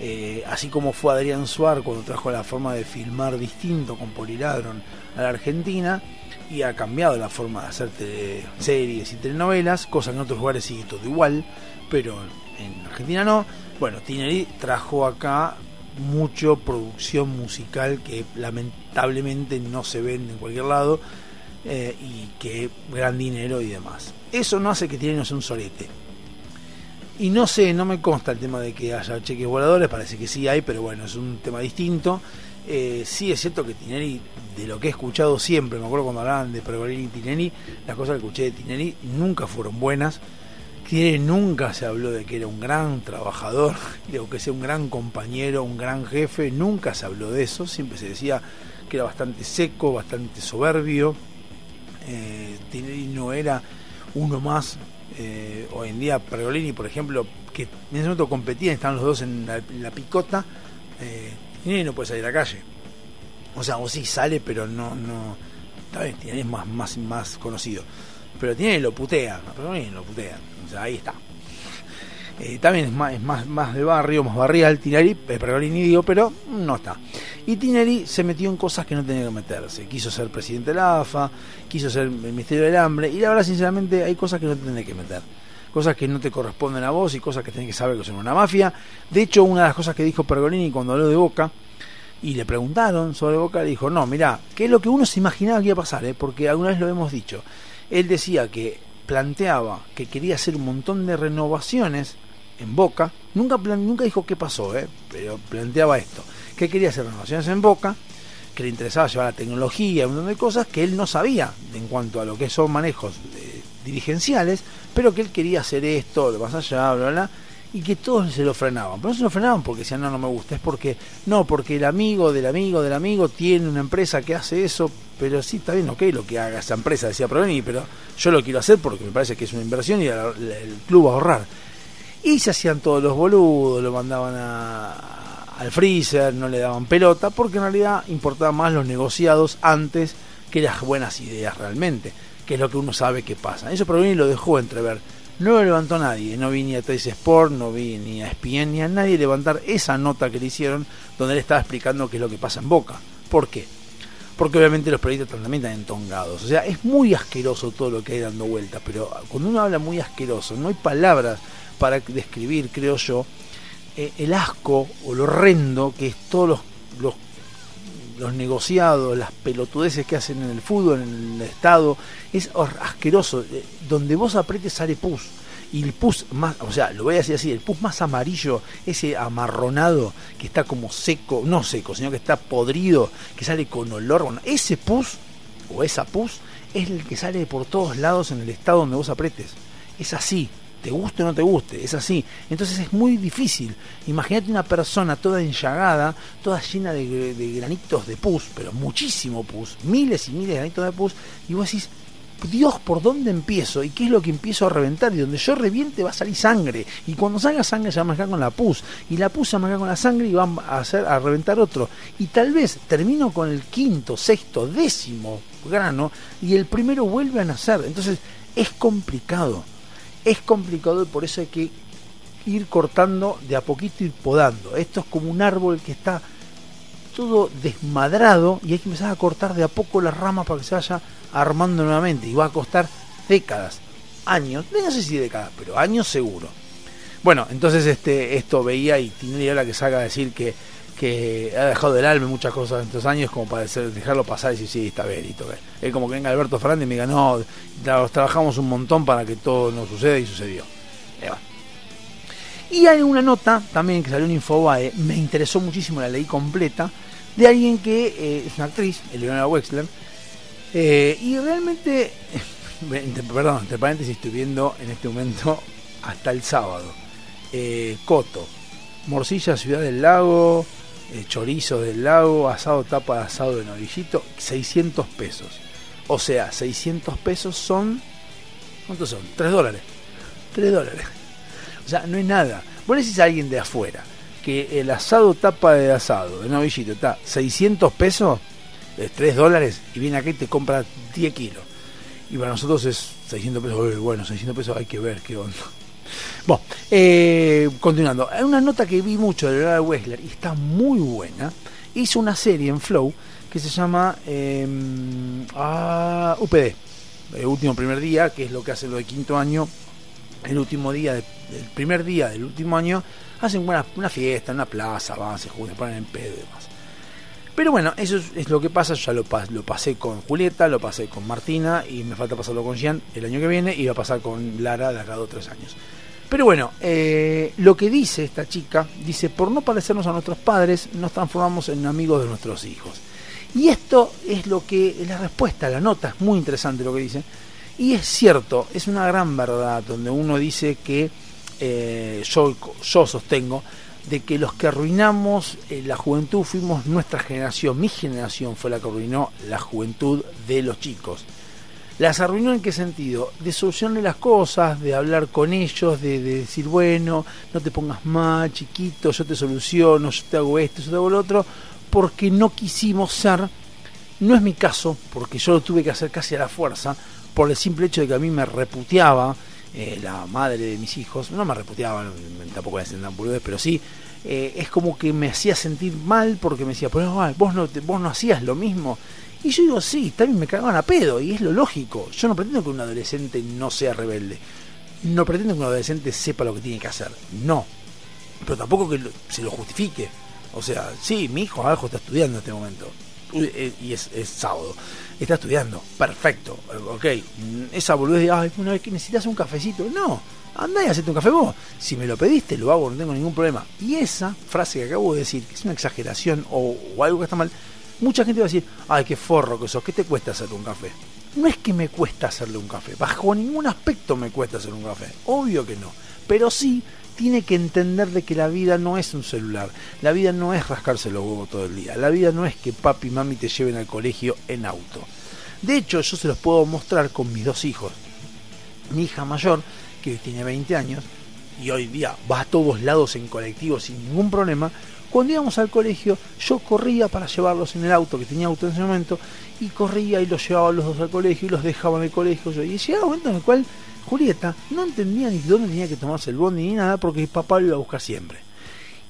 Eh, así como fue Adrián Suar cuando trajo la forma de filmar distinto con Poliladron a la Argentina y ha cambiado la forma de hacer series y telenovelas, cosa que en otros lugares sigue todo igual, pero en Argentina no. Bueno, Tineri trajo acá mucho producción musical que lamentablemente no se vende en cualquier lado eh, y que gran dinero y demás. Eso no hace que Tineri no sea un sorete. Y no sé, no me consta el tema de que haya cheques voladores, parece que sí hay, pero bueno, es un tema distinto. Eh, sí es cierto que Tineri, de lo que he escuchado siempre, me acuerdo cuando hablaban de Pergolini y Tineri, las cosas que escuché de Tineri nunca fueron buenas. Tineri nunca se habló de que era un gran trabajador, de que sea un gran compañero, un gran jefe, nunca se habló de eso, siempre se decía que era bastante seco, bastante soberbio. Eh, no era uno más. eh, hoy en día, Pergolini, por ejemplo, que en ese momento competían, estaban los dos en la, picota. Eh, Tinelli no puede salir a la calle. O sea, o sí sale, pero no, no. Bien, Tinelli es más, más, más conocido. Pero Tinelli lo putea, a Pergolini lo putea. O sea, ahí está. Eh, también es más, es más, más de barrio, más barrial, Tinelli, eh, Pergolini digo, pero no está. Y Tinelli se metió en cosas que no tenía que meterse. Quiso ser presidente de la AFA, quiso ser el Ministerio del Hambre, y la verdad, sinceramente, hay cosas que no te que meter. Cosas que no te corresponden a vos y cosas que tenés que saber que son una mafia. De hecho, una de las cosas que dijo Pergolini cuando habló de Boca, y le preguntaron sobre Boca, le dijo, no, mirá, que es lo que uno se imaginaba que iba a pasar, ¿eh? porque alguna vez lo hemos dicho. Él decía que planteaba que quería hacer un montón de renovaciones en Boca, nunca, nunca dijo qué pasó, ¿eh? pero planteaba esto, que quería hacer renovaciones en Boca, que le interesaba llevar la tecnología, un montón de cosas que él no sabía en cuanto a lo que son manejos eh, dirigenciales, pero que él quería hacer esto, lo más allá, bla, bla, bla, y que todos se lo frenaban. Pero no se lo frenaban porque decían, no, no me gusta, es porque, no, porque el amigo del amigo del amigo tiene una empresa que hace eso, pero sí, está bien, ok, lo que haga esa empresa, decía Proveni, pero yo lo quiero hacer porque me parece que es una inversión y el, club va a ahorrar. Y se hacían todos los boludos, lo mandaban al freezer, no le daban pelota, porque en realidad importaban más los negociados antes que las buenas ideas realmente, que es lo que uno sabe que pasa. Eso Proveni lo dejó entrever. No lo levantó nadie, no vi ni a Trace Sport, no vi ni a ESPN, ni a nadie levantar esa nota que le hicieron donde él estaba explicando qué es lo que pasa en Boca. ¿Por qué? Porque obviamente los periodistas también están entongados. O sea, es muy asqueroso todo lo que hay dando vueltas, pero cuando uno habla muy asqueroso, no hay palabras para describir, creo yo, eh, el asco o lo horrendo que es todos los, los, los negociados, las pelotudeces que hacen en el fútbol, en el Estado. Es asqueroso. Eh, Donde vos apretes sale pus. Y el pus más, o sea, lo voy a decir así, el pus más amarillo, ese amarronado que está como seco, no seco, sino que está podrido, que sale con olor, bueno, ese pus o esa pus es el que sale por todos lados en el estado donde vos apretes. Es así, te guste o no te guste, es así. Entonces es muy difícil. Imagínate una persona toda enllagada, toda llena de, granitos de pus, pero muchísimo pus, miles y miles de granitos de pus, y vos decís, Dios, ¿por dónde empiezo? ¿Y qué es lo que empiezo a reventar? Y donde yo reviente va a salir sangre. Y cuando salga sangre se va a mezclar con la pus. Y la pus se va a con la sangre y va a, hacer, a reventar otro. Y tal vez termino con el quinto, sexto, décimo grano y el primero vuelve a nacer. Entonces es complicado. Es complicado y por eso hay que ir cortando de a poquito, ir podando. Esto es como un árbol que está todo desmadrado y hay que empezar a cortar de a poco las ramas para que se vaya armando nuevamente y va a costar décadas, años, no sé si décadas, pero años seguro. Bueno, entonces este esto veía y Tinelli ahora que salga a decir que, que ha dejado del alma muchas cosas en estos años como para dejarlo pasar y decir, sí, está bien. Es como que venga Alberto Fernández y me diga, no, tra- trabajamos un montón para que todo no suceda y sucedió. Y hay una nota también que salió en Infobae, me interesó muchísimo, la leí completa, de alguien que eh, es una actriz, Eleonora Wexler, eh, y realmente, perdón, entre paréntesis, estoy viendo en este momento hasta el sábado. Eh, Coto, morcilla Ciudad del Lago, eh, chorizo del lago, asado tapa de asado de novillito, 600 pesos. O sea, 600 pesos son... ¿Cuántos son? 3 dólares. 3 dólares. O sea, no es nada. Vos decís a alguien de afuera que el asado tapa de asado de novillito está 600 pesos, es 3 dólares, y viene aquí y te compra 10 kilos. Y para nosotros es 600 pesos. Bueno, 600 pesos hay que ver qué onda. Bueno, eh, continuando. Hay una nota que vi mucho de Laura Wessler y está muy buena. Hizo una serie en Flow que se llama eh, ah, UPD. El último primer día, que es lo que hace lo de quinto año. El último día, el primer día del último año, hacen una, una fiesta en una plaza, van, se juntan, ponen en pedo y demás. Pero bueno, eso es, lo que pasa. Ya lo, lo pasé con Julieta, lo pasé con Martina y me falta pasarlo con Jean el año que viene y va a pasar con Lara de acá a dos tres años. Pero bueno, eh, lo que dice esta chica, dice, por no parecernos a nuestros padres, nos transformamos en amigos de nuestros hijos. Y esto es lo que la respuesta, la nota, es muy interesante lo que dice. Y es cierto, es una gran verdad donde uno dice que eh, yo, yo sostengo de que los que arruinamos eh, la juventud fuimos nuestra generación, mi generación fue la que arruinó la juventud de los chicos. ¿Las arruinó en qué sentido? De solucionarle las cosas, de hablar con ellos, de, de decir, bueno, no te pongas mal, chiquito, yo te soluciono, yo te hago esto, yo te hago lo otro, porque no quisimos ser, no es mi caso, porque yo lo tuve que hacer casi a la fuerza, por el simple hecho de que a mí me reputeaba eh, la madre de mis hijos, no me reputeaba, tampoco a decir tan pero sí, eh, es como que me hacía sentir mal porque me decía, pero vos no, te- vos no hacías lo mismo. Y yo digo, sí, también me cagaban a pedo, y es lo lógico. Yo no pretendo que un adolescente no sea rebelde. No pretendo que un adolescente sepa lo que tiene que hacer. No. Pero tampoco que se lo justifique. O sea, sí, mi hijo abajo está estudiando en este momento. Uy, eh, Y es, es sábado. Está estudiando. Perfecto. Eh, Ok. Mm, Esa boludez de, ay, una vez que necesitas un cafecito. No. Andá y hacete un café vos. Si me lo pediste, lo hago, no tengo ningún problema. Y esa frase que acabo de decir, que es una exageración o, o algo que está mal, mucha gente va a decir, ay, qué forro que sos, ¿qué te cuesta hacer un café? No es que me cuesta hacerle un café, bajo ningún aspecto me cuesta hacer un café, obvio que no, pero sí tiene que entender de que la vida no es un celular, la vida no es rascarse los huevos todo el día, la vida no es que papi y mami te lleven al colegio en auto. De hecho, yo se los puedo mostrar con mis dos hijos. Mi hija mayor, que tiene 20 años, y hoy día va a todos lados en colectivo sin ningún problema, cuando íbamos al colegio yo corría para llevarlos en el auto, que tenía auto en ese momento, y corría y los llevaba los dos al colegio y los dejaba en el colegio. yo. Y llegaba un momento en el cual Julieta no entendía ni dónde tenía que tomarse el bondi ni nada porque papá lo iba a buscar siempre.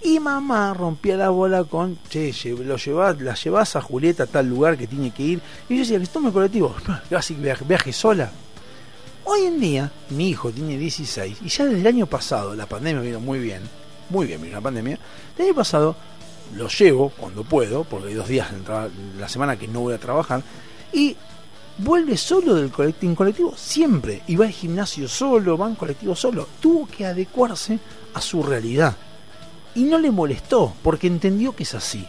Y mamá rompía la bola con, che, lo llevas, la llevas a Julieta a tal lugar que tiene que ir. Y yo decía, que tome el colectivo, así viaje, viaje sola. Hoy en día, mi hijo tiene 16 y ya desde el año pasado, la pandemia vino muy bien, muy bien vino la pandemia, el año pasado lo llevo cuando puedo, porque hay dos días en la semana que no voy a trabajar, y vuelve solo del colectivo, en colectivo siempre, y va al gimnasio solo, va en colectivo solo, tuvo que adecuarse a su realidad. Y no le molestó, porque entendió que es así.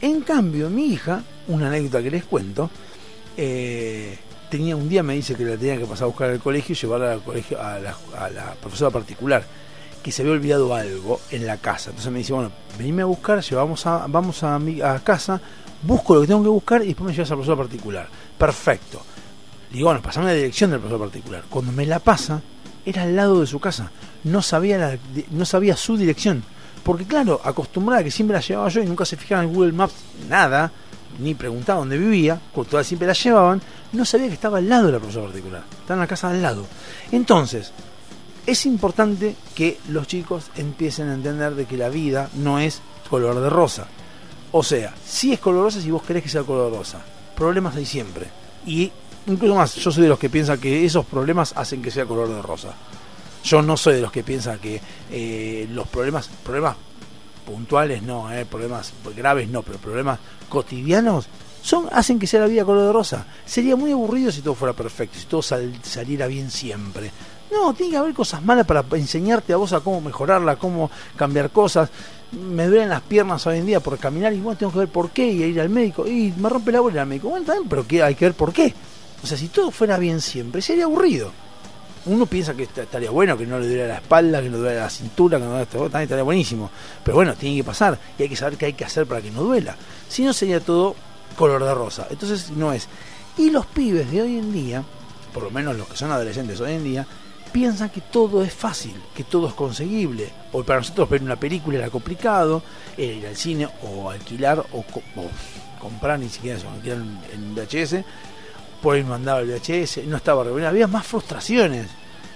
En cambio, mi hija, una anécdota que les cuento, eh, tenía un día me dice que la tenía que pasar a buscar al colegio y llevarla al colegio a la profesora particular que se había olvidado algo en la casa. Entonces me dice bueno venime a buscar llevamos a, vamos a, mi, a casa busco lo que tengo que buscar y después me llevas a la profesora particular perfecto. Le digo bueno pasame la dirección del profesor particular cuando me la pasa era al lado de su casa. No sabía la, no sabía su dirección. Porque claro acostumbrada que siempre la llevaba yo y nunca se fijaba en Google Maps nada ni preguntaba dónde vivía, todas siempre la llevaban, no sabía que estaba al lado de la profesora particular, estaba en la casa al lado. Entonces, es importante que los chicos empiecen a entender de que la vida no es color de rosa. O sea, sí es color rosa si vos querés que sea color rosa. Problemas hay siempre. Y incluso más, yo soy de los que piensan que esos problemas hacen que sea color de rosa. Yo no soy de los que piensan que eh, los problemas, problemas puntuales no, eh, problemas graves no, pero problemas cotidianos son hacen que sea la vida color de rosa. Sería muy aburrido si todo fuera perfecto, si todo sal- saliera bien siempre. No, tiene que haber cosas malas para enseñarte a vos a cómo mejorarla, cómo cambiar cosas. Me duelen las piernas hoy en día por caminar y bueno, tengo que ver por qué y ir al médico. Y me rompe la bola al médico. Bueno, también, pero hay que ver por qué. O sea, si todo fuera bien siempre, sería aburrido uno piensa que est- estaría bueno que no le duele la espalda, que no le duele la cintura, que no le también estaría buenísimo. Pero bueno, tiene que pasar y hay que saber qué hay que hacer para que no duela. Si no, sería todo color de rosa. Entonces, no es. Y los pibes de hoy en día, por lo menos los que son adolescentes hoy en día, piensan que todo es fácil, que todo es conseguible. O para nosotros ver una película era complicado, era ir al cine o alquilar o, co- o comprar, ni siquiera eso, alquilar en, VHS por ahí no andaba el VHS, no estaba reunido, había más frustraciones.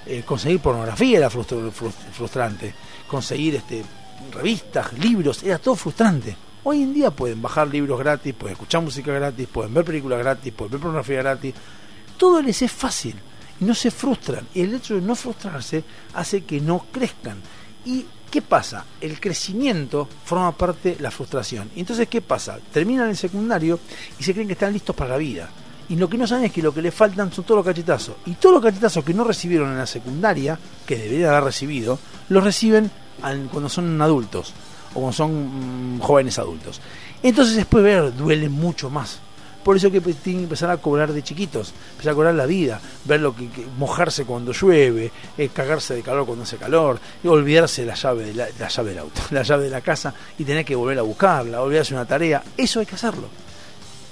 Eh, conseguir pornografía era frustr- frus- frustrante, conseguir este, revistas, libros, era todo frustrante. Hoy en día pueden bajar libros gratis, pueden escuchar música gratis, pueden ver películas gratis, pueden ver pornografía gratis. Todo les es fácil no se frustran. Y el hecho de no frustrarse hace que no crezcan. ¿Y qué pasa? El crecimiento forma parte de la frustración. Y entonces, ¿qué pasa? Terminan el secundario y se creen que están listos para la vida. Y lo que no saben es que lo que les faltan son todos los cachetazos. Y todos los cachetazos que no recibieron en la secundaria, que deberían haber recibido, los reciben cuando son adultos o cuando son mm, jóvenes adultos. Entonces después ver duele mucho más. Por eso que pues, tienen que empezar a cobrar de chiquitos, empezar a cobrar la vida, ver lo que, mojarse cuando llueve, eh, cagarse de calor cuando hace calor, olvidarse la llave, la, la llave del auto, la llave de la casa y tener que volver a buscarla, olvidarse una tarea, eso hay que hacerlo.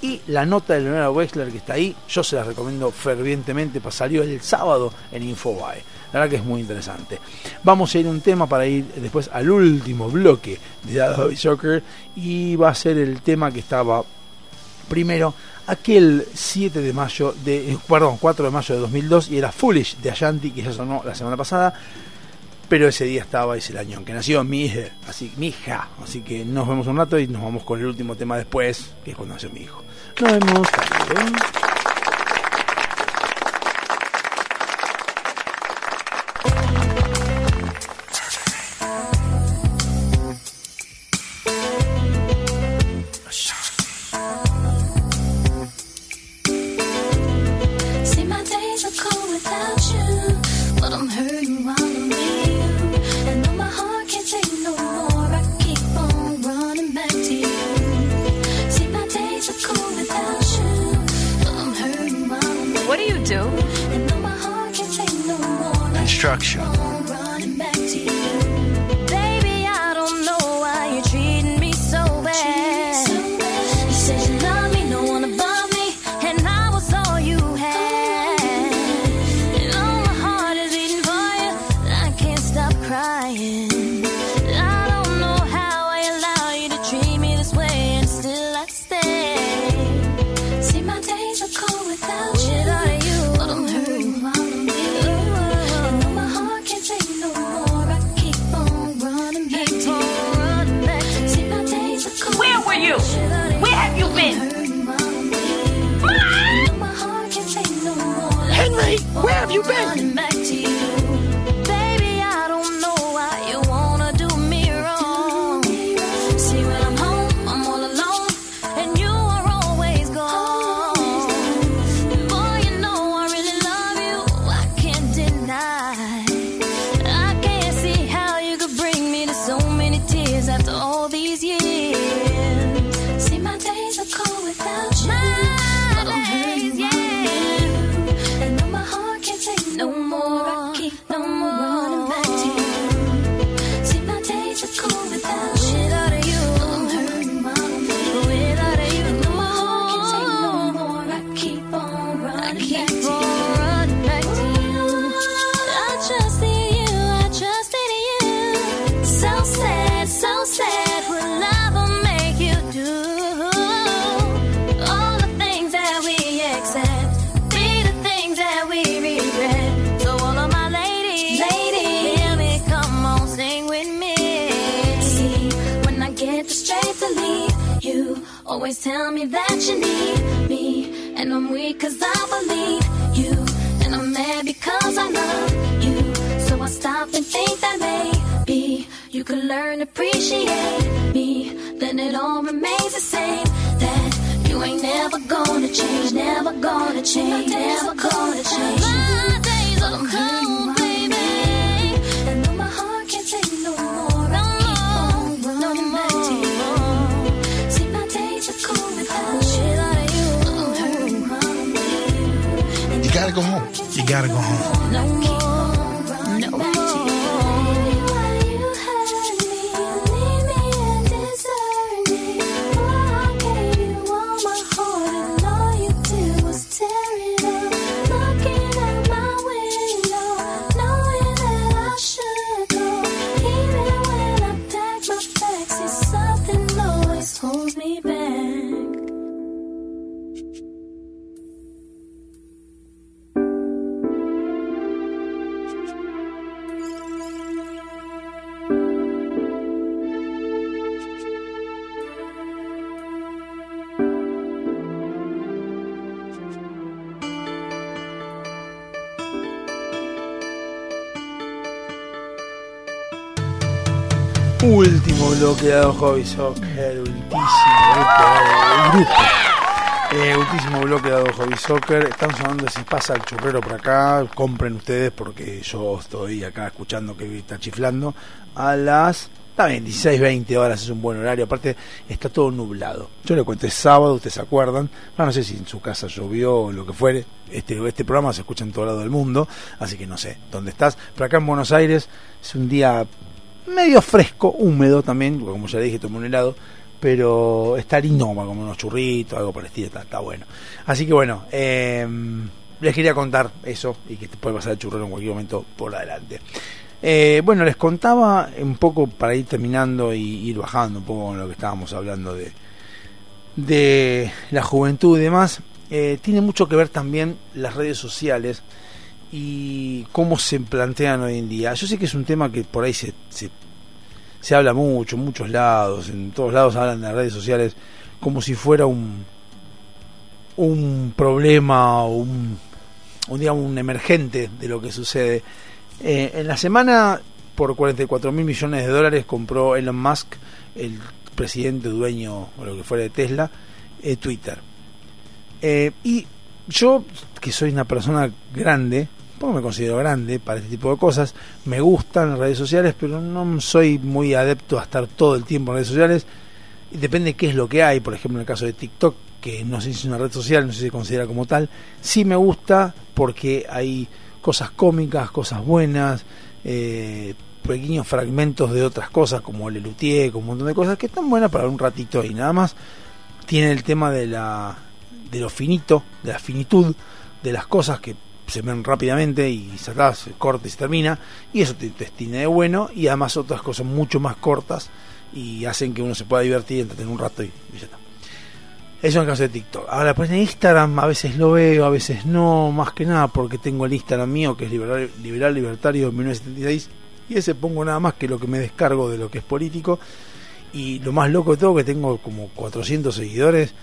Y la nota de Leonora Wexler que está ahí, yo se la recomiendo fervientemente, salió el sábado en Infobae. La verdad que es muy interesante. Vamos a ir a un tema para ir después al último bloque de Dado Joker y va a ser el tema que estaba primero aquel 7 de mayo de eh, perdón 4 de mayo de 2002 y era Foolish de Ashanti que ya sonó la semana pasada pero ese día estaba ese el año que nació mi hija así mi hija así que nos vemos un rato y nos vamos con el último tema después que es cuando nació mi hijo. Nos vemos hasta where have you been? Appreciate me. Then it all remains the same. That you ain't never gonna change, never gonna change, never gonna change. My days are cold, baby. And though my heart can't take no more, I keep on running back to you. See, my days are cold oh, without you. I'm hurting while I'm with you. You gotta go home. You gotta go home. No more, Último bloqueado Hobby Soccer, ultísimo grupo, eh, grupo. Eh, ultísimo bloqueado Hobby Soccer. Hablando de si pasa el churrero por acá. Compren ustedes porque yo estoy acá escuchando que está chiflando. A las. Bien, 16, 20 horas es un buen horario. Aparte, está todo nublado. Yo le cuento, es sábado, ustedes se acuerdan. No, no sé si en su casa llovió o lo que fuere. Este, este programa se escucha en todo lado del mundo. Así que no sé dónde estás. Pero acá en Buenos Aires es un día medio fresco, húmedo también, como ya dije, tomé un helado, pero está linoma, como unos churritos, algo estilo, está, está bueno. Así que bueno, eh, les quería contar eso y que te puede pasar el churrero en cualquier momento por adelante. Eh, bueno, les contaba un poco para ir terminando y ir bajando un poco con lo que estábamos hablando de, de la juventud y demás. Eh, tiene mucho que ver también las redes sociales y cómo se plantean hoy en día. Yo sé que es un tema que por ahí se, se, habla mucho, en muchos lados, en todos lados hablan de las redes sociales como si fuera un, un problema un, un, digamos, un emergente de lo que sucede. Eh, en la semana, por 44 mil millones de dólares, compró Elon Musk, el presidente dueño o lo que fuera de Tesla, eh, Twitter. Eh, y yo, que soy una persona grande, porque me considero grande para este tipo de cosas, me gustan las redes sociales, pero no soy muy adepto a estar todo el tiempo en redes sociales. Y depende qué es lo que hay, por ejemplo, en el caso de TikTok, que no sé si es una red social, no sé si se considera como tal, sí me gusta porque hay cosas cómicas, cosas buenas, eh, pequeños fragmentos de otras cosas, como el Lelutier, como un montón de cosas que están buenas para un ratito y nada más. Tiene el tema de la de lo finito, de la finitud de las cosas que se ven rápidamente y sacás, se y se termina, y eso te, te tiene de bueno, y además otras cosas mucho más cortas y hacen que uno se pueda divertir y entretener un rato y, ya está. Eso en el caso de TikTok. Ahora, pues en Instagram a veces lo veo, a veces no, más que nada porque tengo el Instagram mío que es Liberal, Libertario 1976 y ese pongo nada más que lo que me descargo de lo que es político. Y lo más loco de todo que tengo como 400 seguidores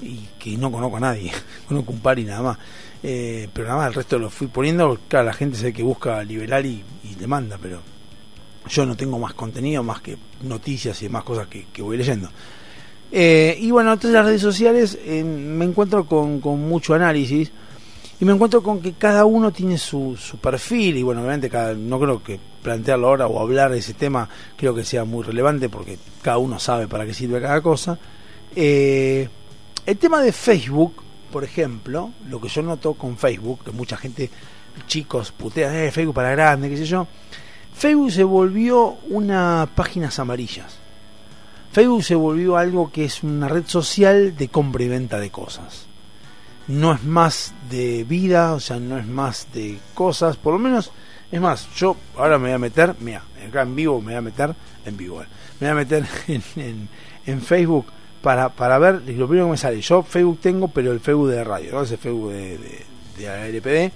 y que no conozco a nadie, conozco un par nada más. Eh, pero nada más el resto lo fui poniendo, claro, la gente sabe que busca liberal y, y le pero yo no tengo más contenido más que noticias y demás cosas que, voy leyendo. Eh, y bueno, entonces las redes sociales eh, me encuentro con, con, mucho análisis y me encuentro con que cada uno tiene su, su perfil y bueno, obviamente cada, no creo que plantearlo ahora o hablar de ese tema creo que sea muy relevante porque cada uno sabe para qué sirve cada cosa. Eh, el tema de Facebook, por ejemplo, lo que yo noto con Facebook, que mucha gente, chicos, putean, eh, Facebook para grande, qué sé yo, Facebook se volvió una páginas amarillas. Facebook se volvió algo que es una red social de compra y venta de cosas. No es más de vida, o sea, no es más de cosas, por lo menos, es más, yo ahora me voy a meter, mira, acá en vivo me voy a meter, en vivo, eh, me voy a meter en, en, en Facebook para, para ver lo primero que me sale. Yo Facebook tengo, pero el Facebook de radio, ¿no? ese Facebook de, de, de ARPD.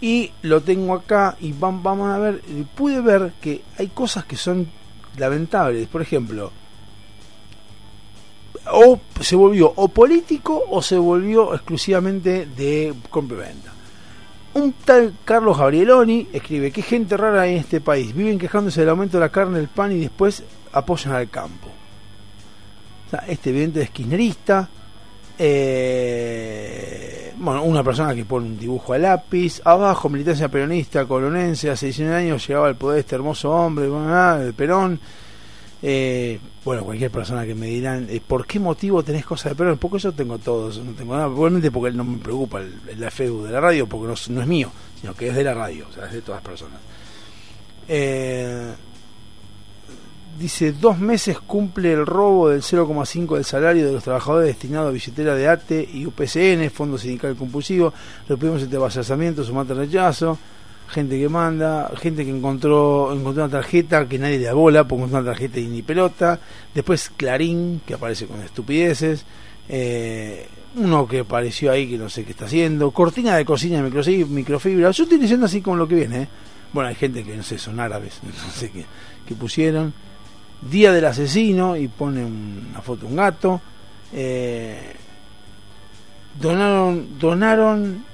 Y lo tengo acá y vamos, vamos a ver, pude ver que hay cosas que son lamentables. Por ejemplo, o se volvió o político o se volvió exclusivamente de compra y venta. Un tal Carlos Gabrieloni escribe, qué gente rara en este país, viven quejándose del aumento de la carne, del pan y después apoyan al campo. O sea, este evidente es kirchnerista, eh, bueno, una persona que pone un dibujo a lápiz, abajo militancia peronista, colonense, hace 19 años llegaba al poder este hermoso hombre, el Perón, eh, bueno, cualquier persona que me dirán, eh, ¿por qué motivo tenés cosas de Perón? Porque yo tengo todos, no tengo nada, probablemente porque no me preocupa el, el FEU de la radio, porque no, no, es mío, sino que es de la radio, o sea, es de todas las personas. Eh, dice, dos meses cumple el robo del 0,5 del salario de los trabajadores destinado a billetera de ATE y UPCN, Fondo Sindical Compulsivo, reprimimos este basazamiento, sumate rechazo, gente que manda, gente que encontró, encontró una tarjeta que nadie le da bola, porque encontró una tarjeta y ni pelota, después Clarín, que aparece con estupideces, eh, uno que apareció ahí que no sé qué está haciendo, cortina de cocina microfibra, yo estoy diciendo así como lo que viene, ¿eh? bueno, hay gente que no sé, son árabes, no que pusieron, Día del Asesino y pone una foto un gato. Eh, donaron, donaron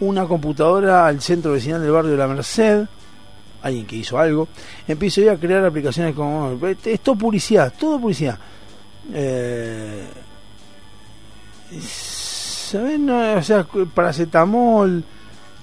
una computadora al centro vecinal del barrio de la Merced. alguien que hizo algo, empiezo a crear aplicaciones como... Es todo publicidad, todo publicidad. Eh, ¿Saben? No, o sea, paracetamol,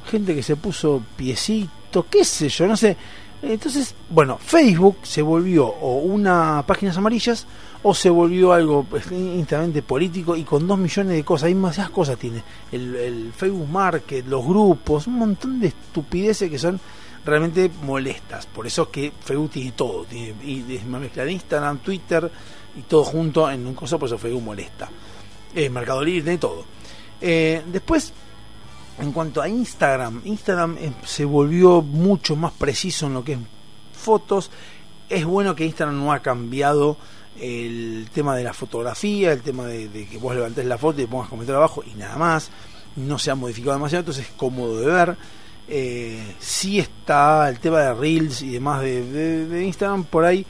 gente que se puso piecito, qué sé yo, no sé. Entonces, bueno, Facebook se volvió o una páginas amarillas o se volvió algo pues, instantamente político y con dos millones de cosas, hay demasiadas cosas tiene. El, el Facebook Market, los grupos, un montón de estupideces que son realmente molestas. Por eso es que Facebook tiene todo, tiene, y es una mezcla de Instagram, Twitter y todo junto en un cosa, por eso Facebook molesta. Eh, Mercado Libre, tiene todo. Eh, después, en cuanto a Instagram, Instagram eh, se volvió mucho más preciso en lo que es fotos. Es bueno que Instagram no ha cambiado el tema de la fotografía, el tema de, que vos levantes la foto y pongas comentar abajo y nada más. No se ha modificado demasiado, entonces es cómodo de ver. Eh, sí está el tema de Reels y demás de, de, de Instagram por ahí.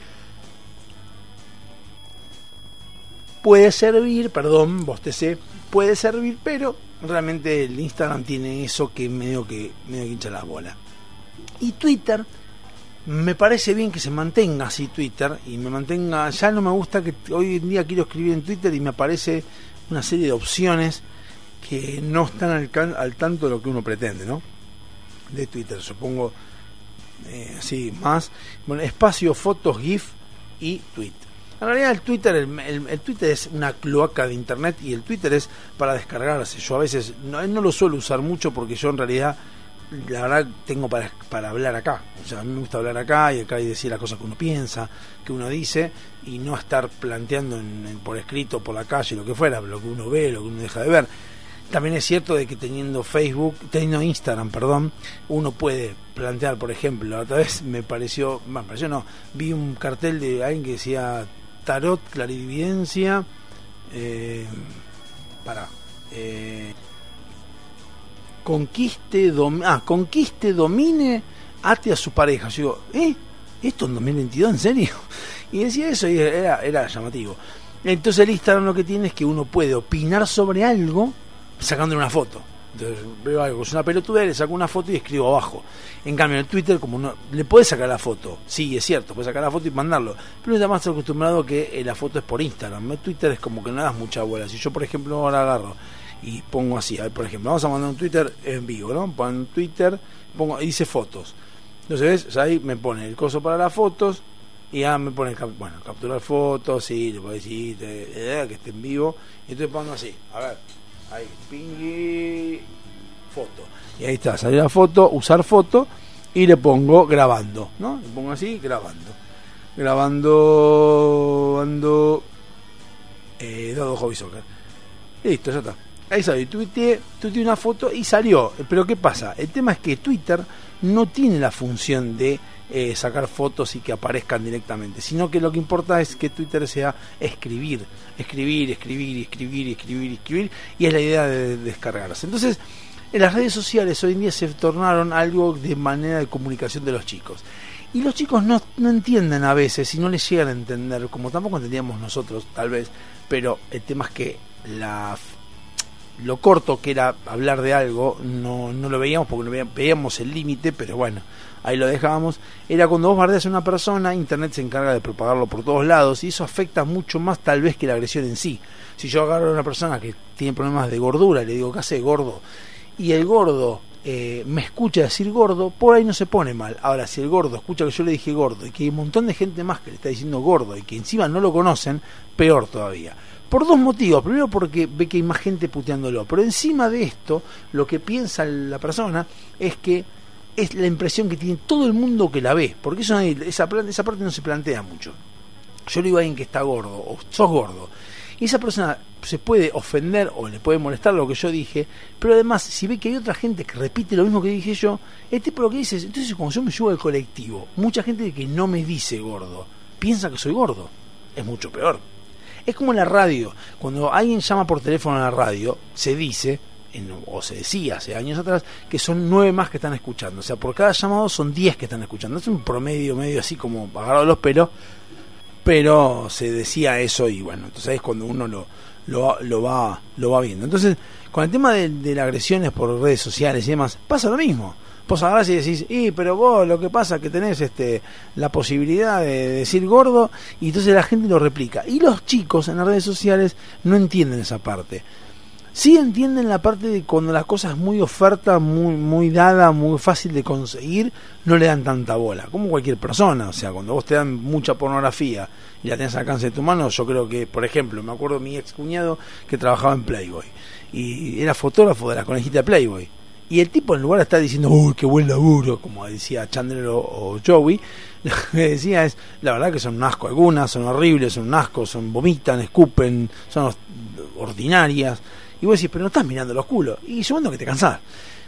Puede servir, perdón, bostecé, puede servir, pero realmente el Instagram tiene eso que medio que medio que hincha la bola. Y Twitter, me parece bien que se mantenga así Twitter y me mantenga, ya no me gusta que hoy en día quiero escribir en Twitter y me aparece una serie de opciones que no están al, can- al tanto de lo que uno pretende, ¿no? De Twitter, supongo eh, así más, bueno, espacio, fotos, GIF y tweet. En realidad el Twitter, el, el- el Twitter es una cloaca de internet y el Twitter es para descargarse. Yo a veces no, no lo suelo usar mucho porque yo en realidad la verdad tengo para, para hablar acá. O sea, a mí me gusta hablar acá y acá y decir las cosas que uno piensa, que uno dice y no estar planteando en- en- por escrito, por la calle, lo que fuera, lo que uno ve, lo que uno deja de ver. También es cierto de que teniendo Facebook, teniendo Instagram, perdón, uno puede plantear, por ejemplo, otra vez me pareció, me pareció no, vi un cartel de alguien que decía tarot, clarividencia, eh, para, eh, conquiste, dom- ah, conquiste, domine, ate a su pareja. Yo digo, ¿eh? ¿Esto en 2022? ¿En serio? Y decía eso y era, era llamativo. Entonces el Instagram lo que tiene es que uno puede opinar sobre algo sacándole una foto. Entonces veo algo, es una pelotudez, le saco una foto y escribo abajo. En cambio, en Twitter, como no, le puedes sacar la foto, sí, es cierto, puedes sacar la foto y mandarlo, pero está más acostumbrado que eh, la foto es por Instagram. Twitter es como que no das mucha bola. Si yo, por ejemplo, ahora agarro y pongo así, a ver, por ejemplo, vamos a mandar un Twitter en vivo, ¿no? Pongo Twitter, pongo, y dice fotos. Entonces, ¿ves? Ahí me pone el coso para las fotos y ya me pone, bueno, capturar fotos, sí, le puedo decir eh, que esté en vivo. Y entonces pongo así, a ver, ahí, pingui, foto. Y ahí está, sale la foto, usar foto y le pongo grabando, ¿no? Le pongo así, grabando. Grabando, ando, eh, dado hobby soccer. Listo, ya está. Ahí salió, tuiteé, tuiteé una foto y salió. Pero ¿qué pasa? El tema es que Twitter no tiene la función de eh, sacar fotos y que aparezcan directamente, sino que lo que importa es que Twitter sea escribir, escribir, escribir, escribir, escribir, escribir, y es la idea de descargarse. Entonces, en las redes sociales hoy en día se tornaron algo de manera de comunicación de los chicos. Y los chicos no, no entienden a veces y no les llegan a entender, como tampoco entendíamos nosotros, tal vez, pero el tema es que la lo corto que era hablar de algo no, no lo veíamos porque no veíamos el límite, pero bueno, ahí lo dejábamos. Era cuando vos bardeas a una persona, Internet se encarga de propagarlo por todos lados y eso afecta mucho más tal vez que la agresión en sí. Si yo agarro a una persona que tiene problemas de gordura le digo, ¿qué hace gordo? Y el gordo eh, me escucha decir gordo, por ahí no se pone mal. Ahora, si el gordo escucha que yo le dije gordo y que hay un montón de gente más que le está diciendo gordo y que encima no lo conocen, peor todavía. Por dos motivos. Primero porque ve que hay más gente puteándolo. Pero encima de esto, lo que piensa la persona es que es la impresión que tiene todo el mundo que la ve. Porque eso, esa, esa parte no se plantea mucho. Yo le digo a alguien que está gordo, o sos gordo. Y esa persona se puede ofender o le puede molestar lo que yo dije, pero además, si ve que hay otra gente que repite lo mismo que dije yo, el tipo lo que dice es, entonces cuando yo me subo al colectivo, mucha gente que no me dice gordo, piensa que soy gordo. Es mucho peor. Es como en la radio. Cuando alguien llama por teléfono a la radio, se dice, en- o se decía hace años atrás, que son nueve más que están escuchando. O sea, por cada llamado son diez que están escuchando. Es un promedio medio así como agarrado los pelos, pero se decía eso y bueno, entonces es cuando uno lo, lo, lo va, lo va viendo. Entonces, con el tema de, de las agresiones por redes sociales y demás, pasa lo mismo. Vos agarrás y decís, y pero vos lo que pasa es que tenés este, la posibilidad de decir gordo, y entonces la gente lo replica. Y los chicos en las redes sociales no entienden esa parte. Sí entienden la parte de cuando la cosa es muy oferta, muy, muy dada, muy fácil de conseguir, no le dan tanta bola, como cualquier persona. O sea, cuando vos te dan mucha pornografía y la tenés al alcance de tu mano, yo creo que, por ejemplo, me acuerdo de mi ex cuñado que trabajaba en Playboy y era fotógrafo de la conejita de Playboy. Y el tipo, en lugar de estar diciendo, uy, qué buen laburo, como decía Chandler o, Joey, lo que decía es, la verdad que son un asco algunas, son horribles, son un asco, son vomitan, escupen, son ordinarias. Y vos decís, pero no estás mirando los culos. Y segundo que te cansás.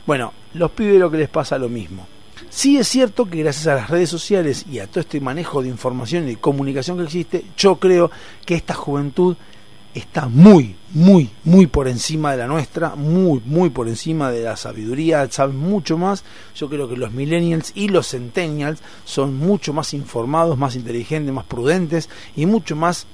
Bueno, los pibes lo que les pasa lo mismo. Sí es cierto que gracias a las redes sociales y a todo este manejo de información y de comunicación que existe, yo creo que esta juventud está muy, muy, muy por encima de la nuestra, muy, muy por encima de la sabiduría, saben mucho más. Yo creo que los millennials y los centennials son mucho más informados, más inteligentes, más prudentes y mucho más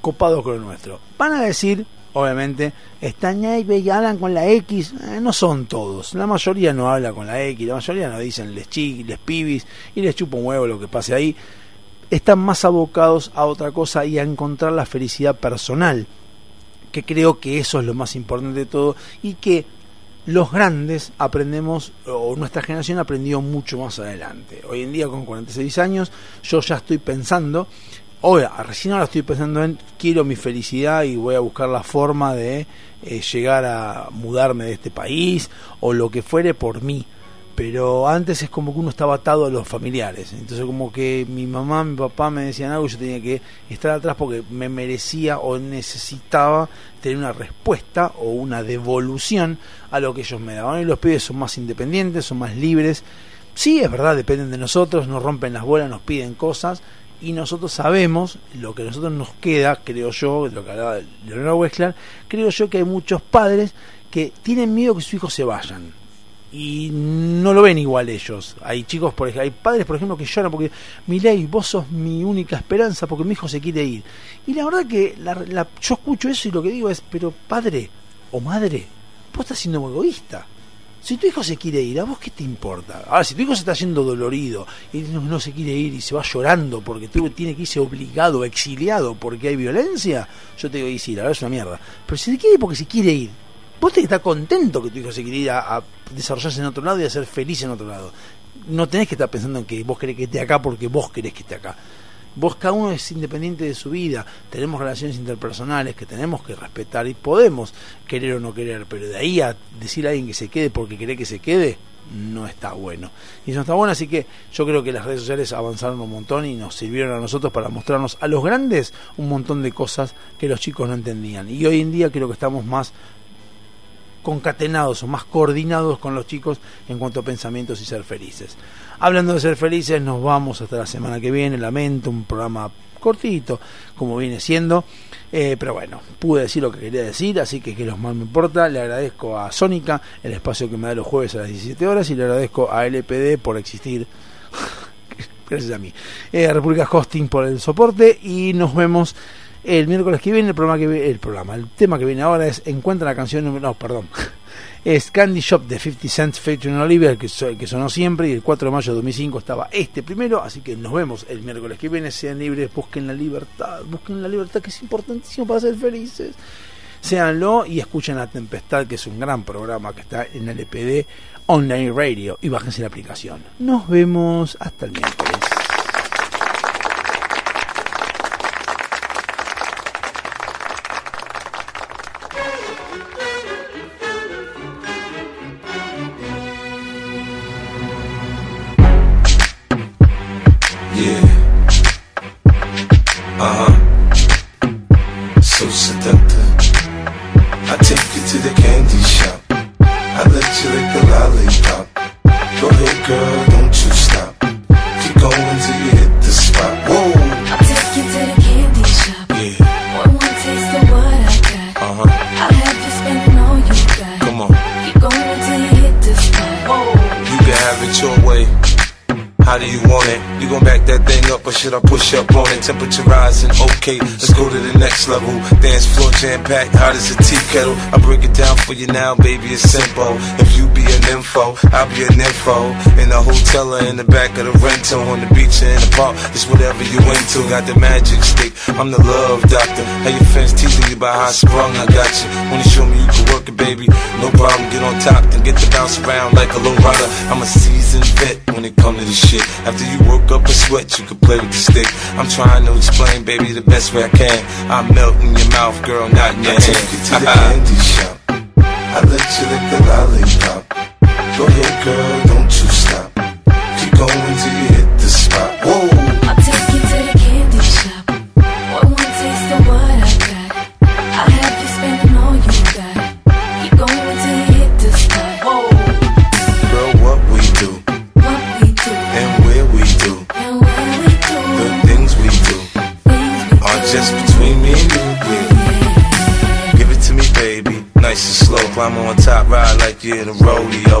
copados con lo nuestro. Van a decir, obviamente, están ahí y hablan con la X, Eh, no son todos, la mayoría no habla con la X, la mayoría no dicen les chi, les pibis y les chupa un huevo lo que pase ahí. Están más abocados a otra cosa y a encontrar la felicidad personal que creo que eso es lo más importante de todo y que los grandes aprendemos, o nuestra generación aprendió mucho más adelante. Hoy en día con 46 años yo ya estoy pensando, hoy, recién ahora estoy pensando en quiero mi felicidad y voy a buscar la forma de eh, llegar a mudarme de este país o lo que fuere por mí. Pero antes es como que uno estaba atado a los familiares. Entonces como que mi mamá, mi papá me decían algo yo tenía que estar atrás porque me merecía o necesitaba tener una respuesta o una devolución a lo que ellos me daban. Y los pibes son más independientes, son más libres. Sí, es verdad, dependen de nosotros, nos rompen las bolas, nos piden cosas y nosotros sabemos lo que a nosotros nos queda, creo yo, lo que hablaba Leonardo Wexler, creo yo que hay muchos padres que tienen miedo que sus hijos se vayan y no lo ven igual ellos. Hay chicos, por ejemplo, hay padres, por ejemplo, que lloran porque, Milei, vos sos mi única esperanza porque mi hijo se quiere ir. Y la verdad que la- la- yo escucho eso y lo que digo es, pero padre o madre, vos estás siendo egoísta. Si tu hijo se quiere ir, ¿a vos qué te importa? Ahora, si tu hijo se está yendo dolorido y no, no se quiere ir y se va llorando porque tú tiene que irse obligado, exiliado porque hay violencia, yo te digo, y sí, la verdad es una mierda. Pero si se quiere ir porque se quiere ir, vos tenés que estar contento que tu hijo se quiere ir a, a desarrollarse en otro lado y a ser feliz en otro lado. No tenés que estar pensando en que vos querés que esté acá porque vos querés que esté acá. Vos cada uno es independiente de su vida, tenemos relaciones interpersonales que tenemos que respetar y podemos querer o no querer, pero de ahí a decir a alguien que se quede porque quiere que se quede, no está bueno. Y eso no está bueno, así que yo creo que las redes sociales avanzaron un montón y nos sirvieron a nosotros para mostrarnos a los grandes un montón de cosas que los chicos no entendían. Y hoy en día creo que estamos más concatenados o más coordinados con los chicos en cuanto a pensamientos y ser felices. Hablando de ser felices, nos vamos hasta la semana que viene. Lamento un programa cortito, como viene siendo. Eh, pero bueno, pude decir lo que quería decir, así que que los más me importa. Le agradezco a Sónica el espacio que me da los jueves a las 17 horas y le agradezco a LPD por existir. Gracias a mí. Eh, República Hosting por el soporte y nos vemos el miércoles que viene. El programa que el programa, el tema que viene ahora es Encuentra la canción número. No, perdón. Es Candy Shop de 50 Cent Featuring Olivia, el que, que sonó siempre. Y el 4 de mayo de 2005 estaba este primero. Así que nos vemos el miércoles que viene. Sean libres, busquen la libertad. Busquen la libertad que es importantísimo para ser felices. Séanlo y escuchen La Tempestad, que es un gran programa que está en LPD Online Radio. Y bájense la aplicación. Nos vemos hasta el miércoles. It? You gon' back that thing up or should I push up on it? Temperature rising, okay, let's go to the next level. Dance floor jam packed, hot as a tea kettle. I break it down for you now, baby, it's simple. If you be an info, I'll be an info. In the hotel or in the back of the rental, on the beach or in the park, it's whatever you into. Got the magic stick, I'm the love doctor. How your fans teasing you about how sprung, I got you. Wanna show me baby? No problem, get on top, then get to bounce around like a low rider. I'm a seasoned vet when it come to this shit. After you work up a sweat, you can play with the stick. I'm trying to explain, baby, the best way I can. I melt in your mouth, girl, not in your I hand. take you to the candy shop. I let you lick the lollipop. Go ahead, girl, slow. On top, ride like you're in a rodeo.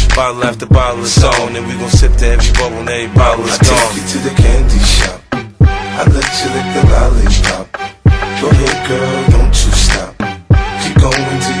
Bottle after bottle, it's on, and we gon' sip to every bubble, and every bottle is I take gone. you to the candy shop. I let you lick the lollipop. Go ahead, girl, don't you stop. Keep going till